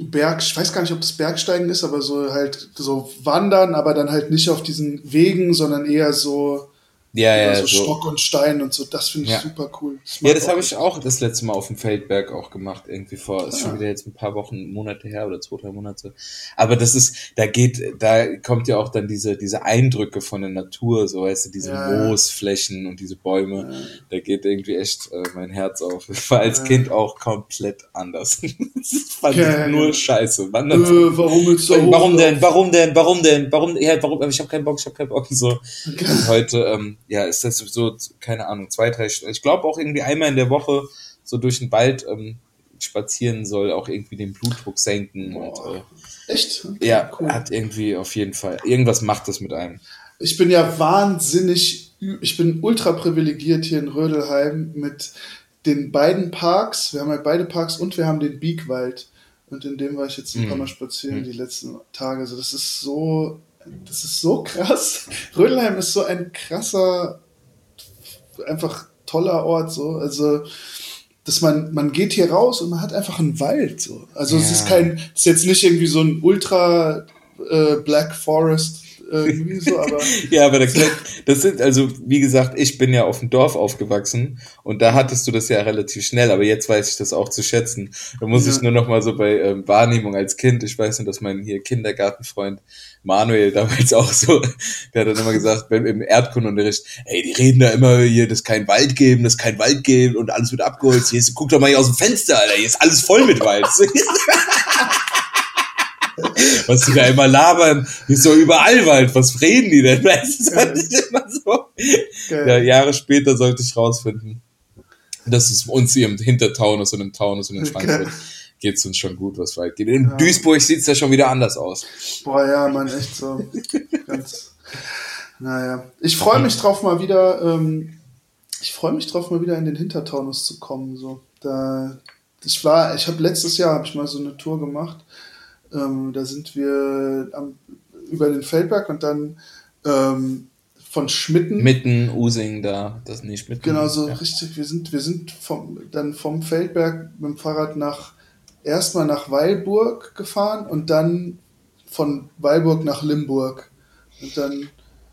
Berg, ich weiß gar nicht, ob das Bergsteigen ist, aber so halt so wandern, aber dann halt nicht auf diesen Wegen, sondern eher so Ja, ja, so, so. Stock und Stein und so, das finde ich Ja. super cool. Das Ja, das habe ich auch das letzte Mal auf dem Feldberg auch gemacht, irgendwie vor, ist schon Ah. wieder jetzt ein paar Wochen, Monate her oder zwei, drei Monate. Aber das ist, da geht, da kommt ja auch dann diese, diese Eindrücke von der Natur, so weißt du, diese Ja, ja. Moosflächen und diese Bäume, Ja. da geht irgendwie echt äh, mein Herz auf. Das war als Ja. Kind auch komplett anders. das fand Ja, ich nur ja. scheiße. Äh, warum jetzt so Warum denn? Warum denn? Warum denn? Warum? Ja, warum? Ich habe keinen Bock. Ich habe keinen Bock. So. Und heute, ähm, ja, ist das so, keine Ahnung, zwei, drei Stunden. Ich glaube auch irgendwie einmal in der Woche so durch den Wald ähm, spazieren soll auch irgendwie den Blutdruck senken. Und, äh, Echt? Okay, ja, cool. hat irgendwie auf jeden Fall. Irgendwas macht das mit einem. Ich bin ja wahnsinnig, ich bin ultra privilegiert hier in Rödelheim mit den beiden Parks. Wir haben halt beide Parks und wir haben den Biegwald. Und in dem war ich jetzt ein paar Mhm. Mal spazieren die letzten Tage. Also das ist so, das ist so krass. Rödelheim ist so ein krasser, einfach toller Ort. So. Also dass man, man geht hier raus und man hat einfach einen Wald. So. Also es Ja. ist kein, es ist jetzt nicht irgendwie so ein ultra äh, Black Forest irgendwie so, aber Ja, aber das, das sind, also wie gesagt, ich bin ja auf dem Dorf aufgewachsen und da hattest du das ja relativ schnell, aber jetzt weiß ich das auch zu schätzen. Da muss Ja. ich nur noch mal so bei ähm, Wahrnehmung als Kind, ich weiß nur, dass mein hier Kindergartenfreund Manuel damals auch so, der hat dann immer gesagt, wenn im Erdkundenunterricht, ey, die reden da immer hier, dass kein Wald geben, dass kein Wald geben und alles wird abgeholzt. Hier ist, guck doch mal hier aus dem Fenster, Alter, hier ist alles voll mit Wald. Was die da immer labern, ist doch überall Wald, was reden die denn? Das ist immer so. Ja, Jahre später sollte ich rausfinden, dass es uns hier im Hintertaunus und im Taunus und in Frankfurt geht's uns schon gut, was Wald geht. In Ja. Duisburg sieht's ja schon wieder anders aus. Boah, ja, man, echt so. Ganz. Naja. Ich freue mich drauf, mal wieder. Ähm, ich freue mich drauf, mal wieder in den Hintertaunus zu kommen. So. Da, ich war, ich habe letztes Jahr habe ich mal so eine Tour gemacht. Ähm, da sind wir am, über den Feldberg und dann ähm, von Schmitten. Mitten, Using da, das nicht mit. Genau so ja. richtig. Wir sind, wir sind vom, dann vom Feldberg mit dem Fahrrad nach erstmal nach Weilburg gefahren und dann von Weilburg nach Limburg. Und dann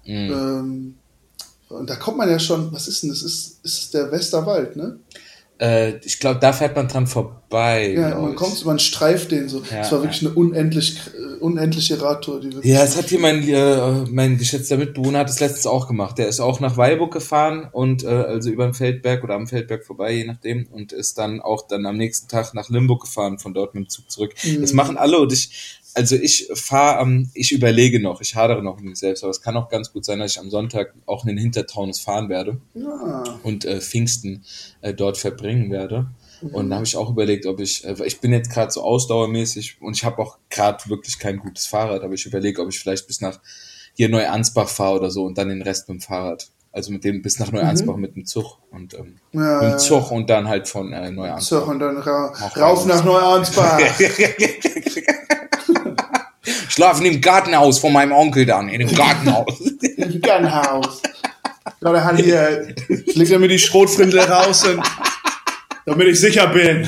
Mhm. ähm, und da kommt man ja schon, was ist denn das? Ist, ist der Westerwald, ne? Äh, ich glaube, da fährt man dran vorbei. Ja, man ich. kommt, man streift den so. Ja, Es war wirklich eine unendlich, unendliche Radtour. Ja, es hat hier mein, äh, mein geschätzter Mitbewohner hat es letztens auch gemacht. Der ist auch nach Weilburg gefahren und äh, also über den Feldberg oder am Feldberg vorbei, je nachdem, und ist dann auch dann am nächsten Tag nach Limburg gefahren, von dort mit dem Zug zurück. Mhm. Das machen alle und ich, also ich fahre am, ich überlege noch, ich hadere noch mit mir selbst, aber es kann auch ganz gut sein, dass ich am Sonntag auch in den Hintertaunus fahren werde Ja. und äh, Pfingsten äh, dort verbringen werde. Mhm. Und da habe ich auch überlegt, ob ich, äh, ich bin jetzt gerade so ausdauermäßig und ich habe auch gerade wirklich kein gutes Fahrrad, aber ich überlege, ob ich vielleicht bis nach hier Neuansbach fahre oder so und dann den Rest mit dem Fahrrad. Also mit dem bis nach Neuansbach mit dem Zug und ähm, Mhm. Ja, mit dem Zug und dann halt von äh, Neuansbach. und dann ra rauf nach Neuansbach. Schlafen im Gartenhaus von meinem Onkel dann, in dem Gartenhaus. Im Gernhaus. Ja, der hat hier, legt er mir die Schrotflinte raus, und, damit ich sicher bin.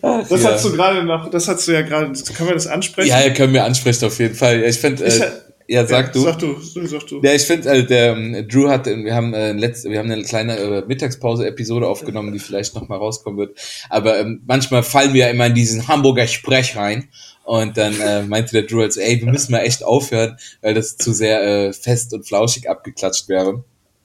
Das ja. hast du gerade noch, das hast du ja gerade, können wir das ansprechen? ja, könnt mir ansprechen auf jeden Fall. Ja, Ich finde, äh, ja- ja, sag du. Sag du, sag du. Ja, ich finde, äh, der ähm, Drew hat, wir haben äh, letzte, wir haben eine kleine äh, Mittagspause-Episode aufgenommen, die vielleicht noch mal rauskommen wird. Aber ähm, manchmal fallen wir ja immer in diesen Hamburger Sprech rein. Und dann äh, meinte der Drew halt so, ey, wir müssen mal echt aufhören, weil das zu sehr äh, fest und flauschig abgeklatscht wäre.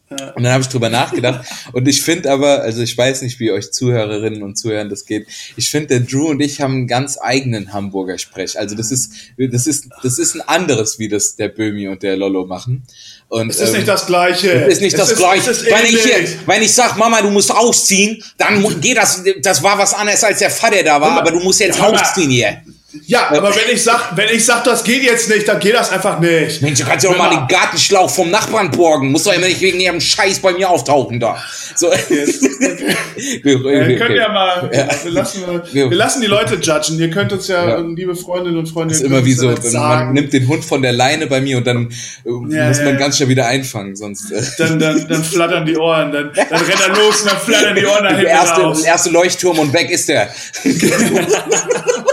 Und dann habe ich drüber nachgedacht. Und ich finde aber, also ich weiß nicht, wie euch Zuhörerinnen und Zuhörern das geht. Ich finde, der Drew und ich haben einen ganz eigenen Hamburger Sprech. Also das ist, das ist, das ist ein anderes, wie das der Böhmi und der Lollo machen. Und, Es ist ähm, nicht das Gleiche. ist nicht Es das Gleiche. Es ist wenn, ich, hier- wenn ich sag, Mama, du musst ausziehen, dann geht das, das war was anderes, als der Vater da war, aber du musst jetzt Ja, ausziehen hier. Ja, aber wenn ich sag, wenn ich sag, das geht jetzt nicht, dann geht das einfach nicht. Mensch, du kannst ja auch mal den Gartenschlauch vom Nachbarn borgen. Musst doch immer nicht wegen ihrem Scheiß bei mir auftauchen da. So. Wir können ja mal, Wir, lassen, Ja. wir lassen die Leute judgen. Ihr könnt uns ja, Ja. liebe Freundinnen und Freunde, Das ist immer wie so, ja man nimmt den Hund von der Leine bei mir und dann äh, Ja, muss ja, man ja. ganz schnell wieder einfangen, sonst äh, dann, dann, dann flattern die Ohren, dann, dann rennt er los und dann flattern die Ohren nach der hinten erste, raus. erste Leuchtturm und weg ist der.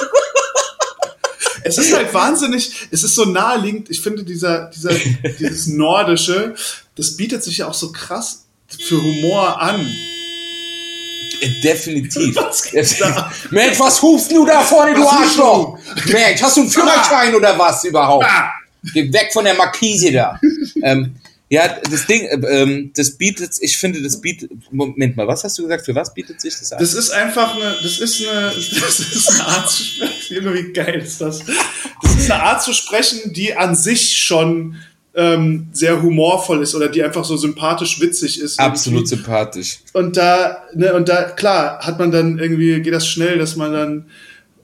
es ist halt wahnsinnig, es ist so naheliegend, ich finde dieser, dieser, dieses Nordische, das bietet sich ja auch so krass für Humor an. Definitiv. Mensch, was hufst du da vorne, du Arschloch? Mensch, hast du einen Führerschein oder was überhaupt? Geh weg von der Markise da. ähm, ja, das Ding, äh, ähm, das bietet, ich finde, das bietet, Moment mal, was hast du gesagt, für was bietet sich das an? Das ist einfach eine, das ist eine, das ist eine Art zu sprechen, wie geil ist das? Das ist eine Art zu sprechen, die an sich schon ähm, sehr humorvoll ist oder die einfach so sympathisch witzig ist. Absolut irgendwie. sympathisch. Und da, ne, und da, klar, hat man dann irgendwie, geht das schnell, dass man dann,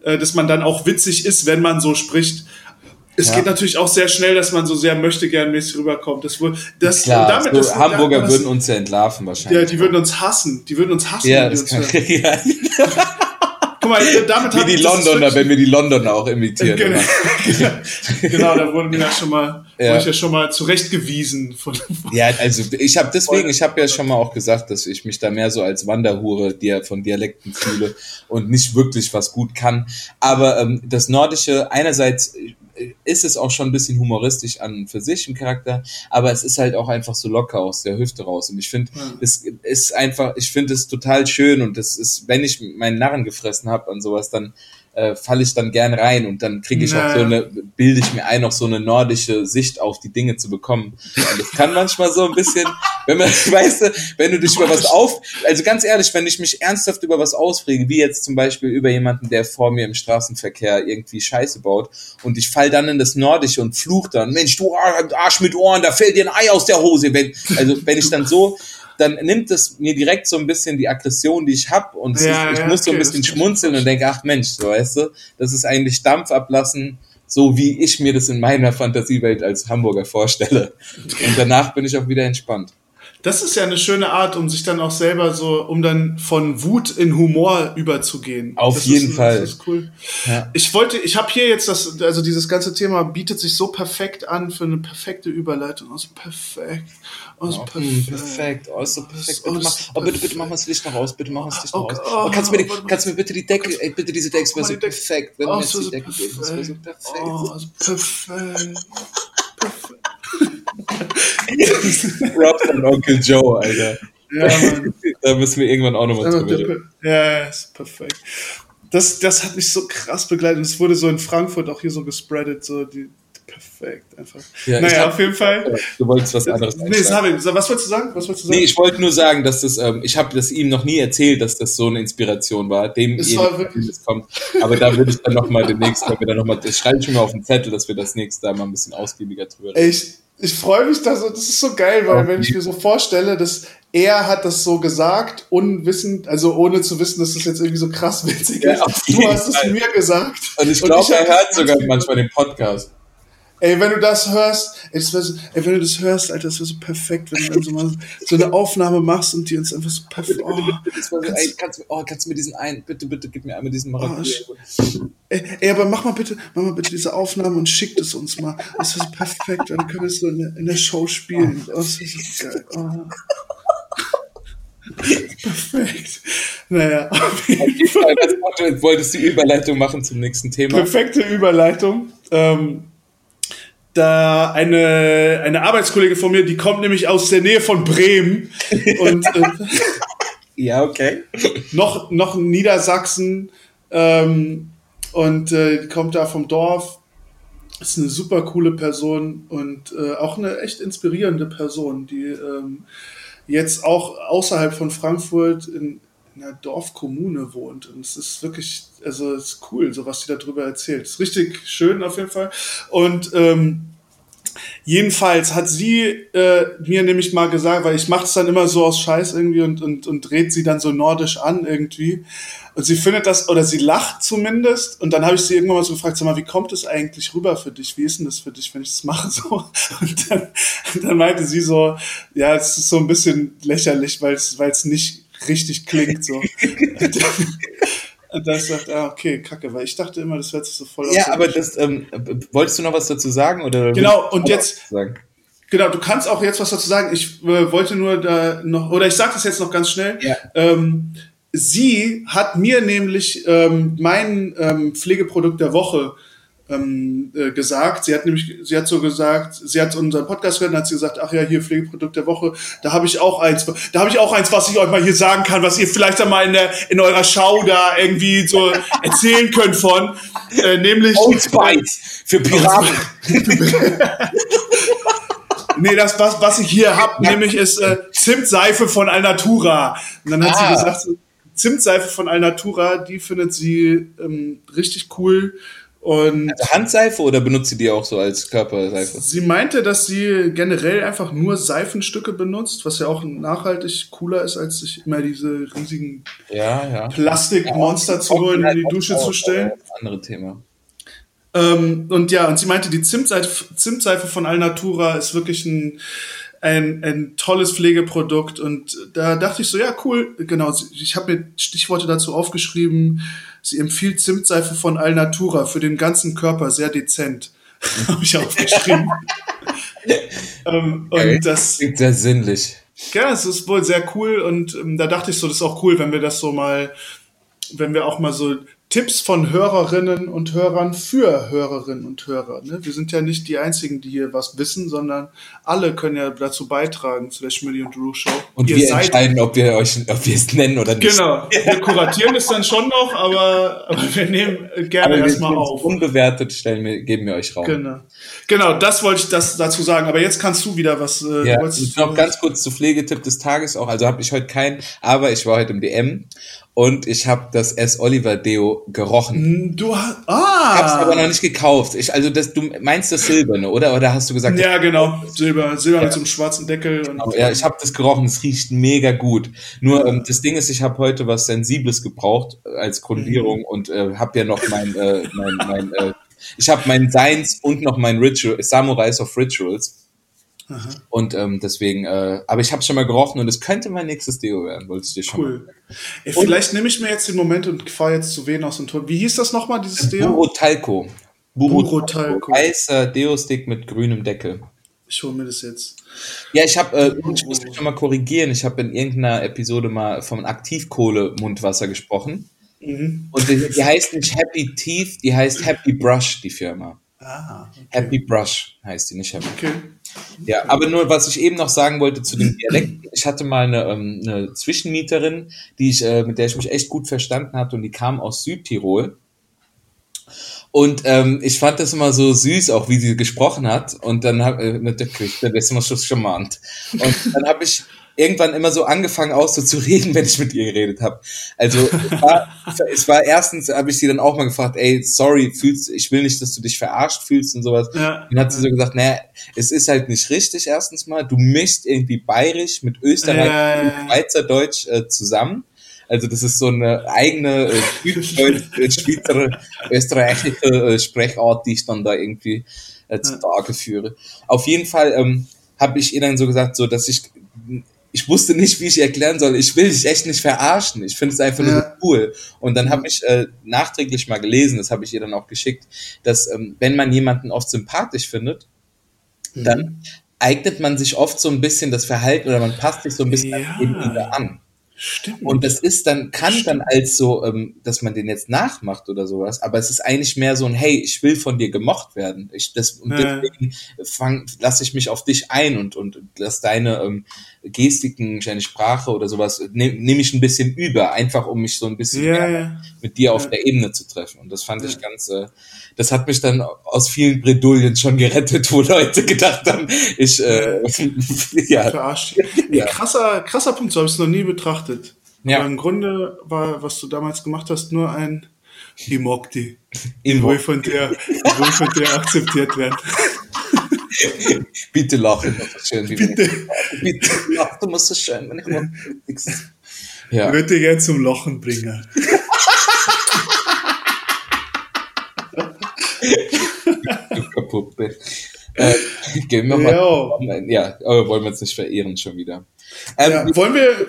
äh, dass man dann auch witzig ist, wenn man so spricht. Es ja. geht natürlich auch sehr schnell, dass man so sehr möchte gern mäßig rüberkommt. Das, das, Klar, damit, das, Hamburger das, würden uns ja entlarven wahrscheinlich. Ja, die würden uns hassen. Die würden uns hassen. Ja, das kann, ja. Guck mal, damit Wie die Londoner, wenn wir die Londoner auch imitieren. Genau, genau da wurden wir ja schon mal, ja. ich ja schon mal zurechtgewiesen. Von, ja, also ich habe deswegen, ich habe ja schon mal auch gesagt, dass ich mich da mehr so als Wanderhure von Dialekten fühle und nicht wirklich was gut kann. Aber ähm, das Nordische, einerseits ist es auch schon ein bisschen humoristisch an für sich im Charakter, aber es ist halt auch einfach so locker aus der Hüfte raus. Und ich finde, ja. es ist einfach, ich finde es total schön und das ist, wenn ich meinen Narren gefressen habe an sowas, dann äh, falle ich dann gern rein und dann kriege ich naja. auch so eine, bilde ich mir ein, noch so eine nordische Sicht auf die Dinge zu bekommen. Und das kann manchmal so ein bisschen, wenn man, weißt du, wenn du dich über was auf, also ganz ehrlich, wenn ich mich ernsthaft über was ausfrege, wie jetzt zum Beispiel über jemanden, der vor mir im Straßenverkehr irgendwie Scheiße baut und ich fall dann in das Nordische und fluch dann, Mensch, du Arsch mit Ohren, da fällt dir ein Ei aus der Hose. Wenn, also wenn ich dann so dann nimmt es mir direkt so ein bisschen die Aggression, die ich habe und ja, ist, ich ja, muss okay, so ein bisschen schmunzeln und denke, ach Mensch, so weißt du, das ist eigentlich Dampf ablassen, so wie ich mir das in meiner Fantasiewelt als Hamburger vorstelle. Und danach bin ich auch wieder entspannt. Das ist ja eine schöne Art, um sich dann auch selber so, um dann von Wut in Humor überzugehen. Auf das jeden ist, Fall. Das ist cool. Ja. Ich wollte, ich habe hier jetzt das, also dieses ganze Thema bietet sich so perfekt an für eine perfekte Überleitung. Also perfekt. Also oh, perfekt. perfekt. Oh, so perfekt. Bitte mach, oh, bitte, bitte mach mal das Licht noch aus. Bitte mach mal das Licht noch okay. aus. Oh, kannst, du mir, kannst du mir bitte die Decke, ey, bitte diese Decke, es wäre so perfekt, wenn oh, du mir jetzt die Decke geben. Das wäre so perfekt. Oh, also perfekt. perfekt. Props an Onkel Joe, Alter. Ja, Mann. da müssen wir irgendwann auch nochmal drüber reden. Ja, ist perfekt. Das, das hat mich so krass begleitet. Es wurde so in Frankfurt auch hier so gespreadet, so die, perfekt einfach. Ja, naja, auf jeden Fall. Du wolltest was anderes Nee, das habe ich. Was wolltest du sagen? Was wolltest du sagen? Nee, ich wollte nur sagen, dass das, ähm, ich habe das ihm noch nie erzählt, dass das so eine Inspiration war, dem es war wirklich. das kommt. Aber da würde ich dann nochmal demnächst, wenn wir dann nochmal, das schreibe ich schon mal auf den Zettel, dass wir das nächste Mal ein bisschen ausgiebiger drüber reden. Echt? Ich freue mich da so, das ist so geil, weil wenn ich mir so vorstelle, dass er hat das so gesagt, unwissend, also ohne zu wissen, dass das jetzt irgendwie so krass witzig ist. Ja, du hast es mir gesagt. Und ich glaube, er hört sogar manchmal den Podcast. Ey, wenn du das hörst, ey, das so, ey, wenn du das hörst, Alter, das wäre so perfekt, wenn du dann so mal so eine Aufnahme machst und die uns einfach so perfekt. Oh, bitte, kannst, kannst, oh, kannst du mir diesen einen, bitte, bitte, gib mir einmal diesen Maracuja. Oh, ey, ey, aber mach mal bitte, mach mal bitte diese Aufnahme und schick es uns mal. Das wäre so perfekt, dann können wir es so in der, in der Show spielen. Oh, das ist so geil. Oh. Perfekt. Naja, auf jeden Fall. Du wolltest die Überleitung machen zum nächsten Thema. Perfekte Überleitung. Ähm, da eine, eine Arbeitskollegin von mir, die kommt nämlich aus der Nähe von Bremen. Und, äh, ja, okay. Noch, noch Niedersachsen. Ähm, und äh, die kommt da vom Dorf. Ist eine super coole Person und äh, auch eine echt inspirierende Person, die ähm, jetzt auch außerhalb von Frankfurt in, in einer Dorfkommune wohnt. Und es ist wirklich, also es ist cool, so was sie darüber erzählt. Es ist richtig schön auf jeden Fall. Und ähm, Jedenfalls hat sie äh, mir nämlich mal gesagt, weil ich mache es dann immer so aus Scheiß irgendwie und, und, und dreht sie dann so nordisch an irgendwie. Und sie findet das, oder sie lacht zumindest. Und dann habe ich sie irgendwann mal so gefragt, sag mal, wie kommt es eigentlich rüber für dich? Wie ist denn das für dich, wenn ich das mache so? Und dann, dann meinte sie so, ja, es ist so ein bisschen lächerlich, weil es nicht richtig klingt so. Und dann sagt, ah, okay, kacke, weil ich dachte immer, das hört sich so voll Ja, aber das, ähm, wolltest du noch was dazu sagen? Oder genau, und jetzt, genau, du kannst auch jetzt was dazu sagen. Ich äh, wollte nur da noch, oder ich sage das jetzt noch ganz schnell. Ja. Ähm, sie hat mir nämlich ähm, mein ähm, Pflegeprodukt der Woche ähm, äh, gesagt. Sie hat nämlich, sie hat so gesagt, sie hat unseren Podcast gehört und hat sie gesagt, ach ja, hier Pflegeprodukt der Woche, da habe ich auch eins, da habe ich auch eins, was ich euch mal hier sagen kann, was ihr vielleicht einmal in der in eurer Schau da irgendwie so erzählen könnt von, äh, nämlich Old Spice für Piraten. Nee, das, was, was ich hier hab, nämlich ist äh, Zimtseife von Alnatura. Und dann hat Ah. sie gesagt, Zimtseife von Alnatura, die findet sie ähm, richtig cool. Und Also Handseife oder benutzt sie die auch so als Körperseife? sie meinte, dass sie generell einfach nur Seifenstücke benutzt, was ja auch nachhaltig cooler ist, als sich immer diese riesigen Ja, ja. Plastikmonster zu holen, in die Dusche zu stellen. Andere Thema. Ähm, und ja, und sie meinte, die Zimtseife, Zimtseife von Alnatura ist wirklich ein, ein, ein tolles Pflegeprodukt. Und da dachte ich so, ja, cool, genau. Ich habe mir Stichworte dazu aufgeschrieben. Sie empfiehlt Zimtseife von Alnatura für den ganzen Körper, sehr dezent. habe ich aufgeschrieben. ähm, Okay. und das, Klingt sehr sinnlich. ja, es ist wohl sehr cool und ähm, da dachte ich so, das ist auch cool, wenn wir das so mal, wenn wir auch mal so Tipps von Hörerinnen und Hörern für Hörerinnen und Hörer. Ne? Wir sind ja nicht die Einzigen, die hier was wissen, sondern alle können ja dazu beitragen zu der Schmidti und Drew Show. Und Ihr wir entscheiden, ob wir euch, ob wir es nennen oder nicht. Genau, wir kuratieren es dann schon noch, aber, aber wir nehmen gerne erstmal auf. unbewertet, stellen wir, geben wir euch Raum. Genau. genau, das wollte ich das dazu sagen. Aber jetzt kannst du wieder was. Äh, Ja, du- noch ganz kurz zu Pflegetipp des Tages auch. Also habe ich heute keinen, aber ich war heute im DM und ich habe das S. Oliver Deo gerochen. Du hast. Ich hab's aber noch Ah! nicht gekauft. Ich, also das, du meinst das Silberne, oder? Oder hast du gesagt? Ja, genau. Silber, Silber mit so einem schwarzen Deckel. Und, Oh, Ja, ich habe das gerochen, es riecht mega gut. Nur ähm, das Ding ist, ich habe heute was Sensibles gebraucht äh, als Grundierung und äh, habe ja noch mein, äh, mein, mein äh, ich habe mein Science und noch mein Ritual, Samurais of Rituals. Und ähm, deswegen, äh, aber ich habe schon mal gerochen und es könnte mein nächstes Deo werden, wollte ich dir schon Cool. Ey, vielleicht nehme ich mir jetzt den Moment und fahre jetzt zu Venus und Tor. Wie hieß das nochmal, dieses mal. Deo? Buro Talco. Buro Talco. Weißer Deo-Stick mit grünem Deckel. Ich hole mir das jetzt. Ja, ich habe, äh, ich muss mich schon mal korrigieren. Ich habe in irgendeiner Episode mal vom Aktivkohle-Mundwasser gesprochen. Mhm. Und die, die heißt nicht Happy Teeth, die heißt Happy Brush, die Firma. Ah, Happy Brush heißt die, nicht Happy. okay. Ja, aber nur, was ich eben noch sagen wollte zu dem Dialekt. Ich hatte mal eine, ähm, eine Zwischenmieterin, die ich, äh, mit der ich mich echt gut verstanden hatte und die kam aus Südtirol. Und ähm, ich fand das immer so süß, auch wie sie gesprochen hat. Und dann habe äh, mit der Küche, das ist immer so charmant. Und dann habe ich irgendwann immer so angefangen, auch so zu reden, wenn ich mit ihr geredet habe. Also es war, es war erstens, habe ich sie dann auch mal gefragt, ey, sorry, fühlst, ich will nicht, dass du dich verarscht fühlst und sowas. Ja. Dann hat sie so gesagt, naja, es ist halt nicht richtig, erstens mal. Du mischst irgendwie bayerisch mit Österreich Ja, und. Schweizerdeutsch äh, zusammen. Also das ist so eine eigene äh, äh, Schweizer, österreichische äh, Sprechart, die ich dann da irgendwie äh, zutage führe. Auf jeden Fall ähm, habe ich ihr dann so gesagt, so dass ich ich wusste nicht, wie ich erklären soll. Ich will dich echt nicht verarschen. Ich finde es einfach nur Ja. cool. Und dann habe ich äh, nachträglich mal gelesen, das habe ich ihr dann auch geschickt, dass ähm, wenn man jemanden oft sympathisch findet, Mhm. dann eignet man sich oft so ein bisschen das Verhalten oder man passt sich so ein bisschen Ja. an. Stimmt. Und das ist dann, kann dann als so, ähm, dass man den jetzt nachmacht oder sowas, aber es ist eigentlich mehr so ein, hey, ich will von dir gemocht werden. Ich, das, und Ja. deswegen fang, lasse ich mich auf dich ein und, und lass deine ähm, Gestiken, deine Sprache oder sowas, nehme nehm ich ein bisschen über, einfach um mich so ein bisschen mehr ja. mit dir auf Ja. der Ebene zu treffen. Und das fand ich ganz, äh, das hat mich dann aus vielen Bredouillen schon gerettet, wo Leute gedacht haben, ich, äh, ja, Ja. krasser, krasser Punkt, so habe ich es noch nie betrachtet. Ja. Aber im Grunde war, was du damals gemacht hast, nur ein Ich mag die. Ich will von der, ich von der akzeptiert werden. Bitte lachen, das schön. wie Bitte. wenn- Bitte lach, du musst so schön, wenn ich mal Ich Ja, würde dich gerne zum Lachen bringen. du Kaputte. Äh, gehen wir mal. Ja. Ja, aber wollen wir uns nicht verehren schon wieder. Ähm, Ja, wollen wir,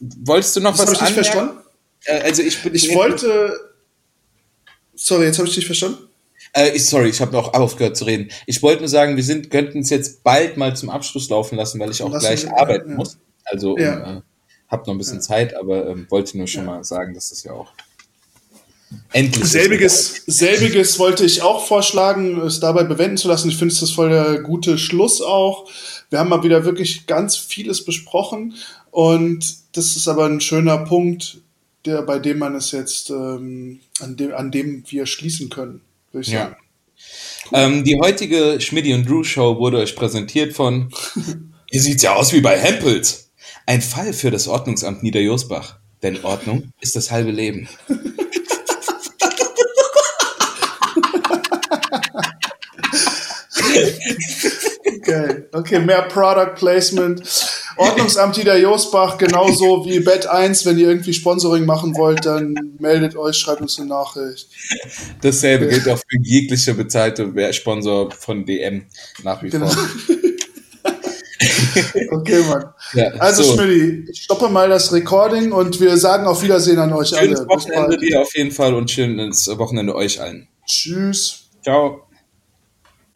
Wolltest du noch das habe was ich nicht anmerken? verstanden? Äh, also ich bin Ich wollte, sorry, jetzt habe ich dich verstanden? Äh, ich, sorry, ich habe auch aufgehört zu reden. Ich wollte nur sagen, wir sind, könnten es jetzt bald mal zum Abschluss laufen lassen, weil ich auch Lassen gleich arbeiten ja. muss. Also Ja. äh, hab noch ein bisschen Zeit, aber ähm, wollte nur schon mal sagen, dass das ja auch. Endlich. Selbiges, selbiges wollte ich auch vorschlagen, es dabei bewenden zu lassen. Ich finde es das voll der gute Schluss auch. Wir haben mal wieder wirklich ganz vieles besprochen und das ist aber ein schöner Punkt, der, bei dem man es jetzt, ähm, an, dem, an dem wir schließen können, würde ich sagen. Ja. Ähm, die heutige Schmidty und Drew Show wurde euch präsentiert von, hier sieht's ja aus wie bei Hempels. Ein Fall für das Ordnungsamt Niederjosbach. Denn Ordnung ist das halbe Leben. Okay, okay, mehr Product Placement. Ordnungsamt Ida Josbach, genauso wie Bet 1. Wenn ihr irgendwie Sponsoring machen wollt, dann meldet euch, schreibt uns eine Nachricht. Dasselbe ja. gilt auch für jegliche bezahlte Sponsor von DM nach wie genau. vor. okay, Mann. Ja, also, so. Schmidti, ich stoppe mal das Recording und wir sagen auf Wiedersehen an euch schönes alle. Schönes Wochenende dir auf jeden Fall und schönes Wochenende euch allen. Tschüss. Ciao.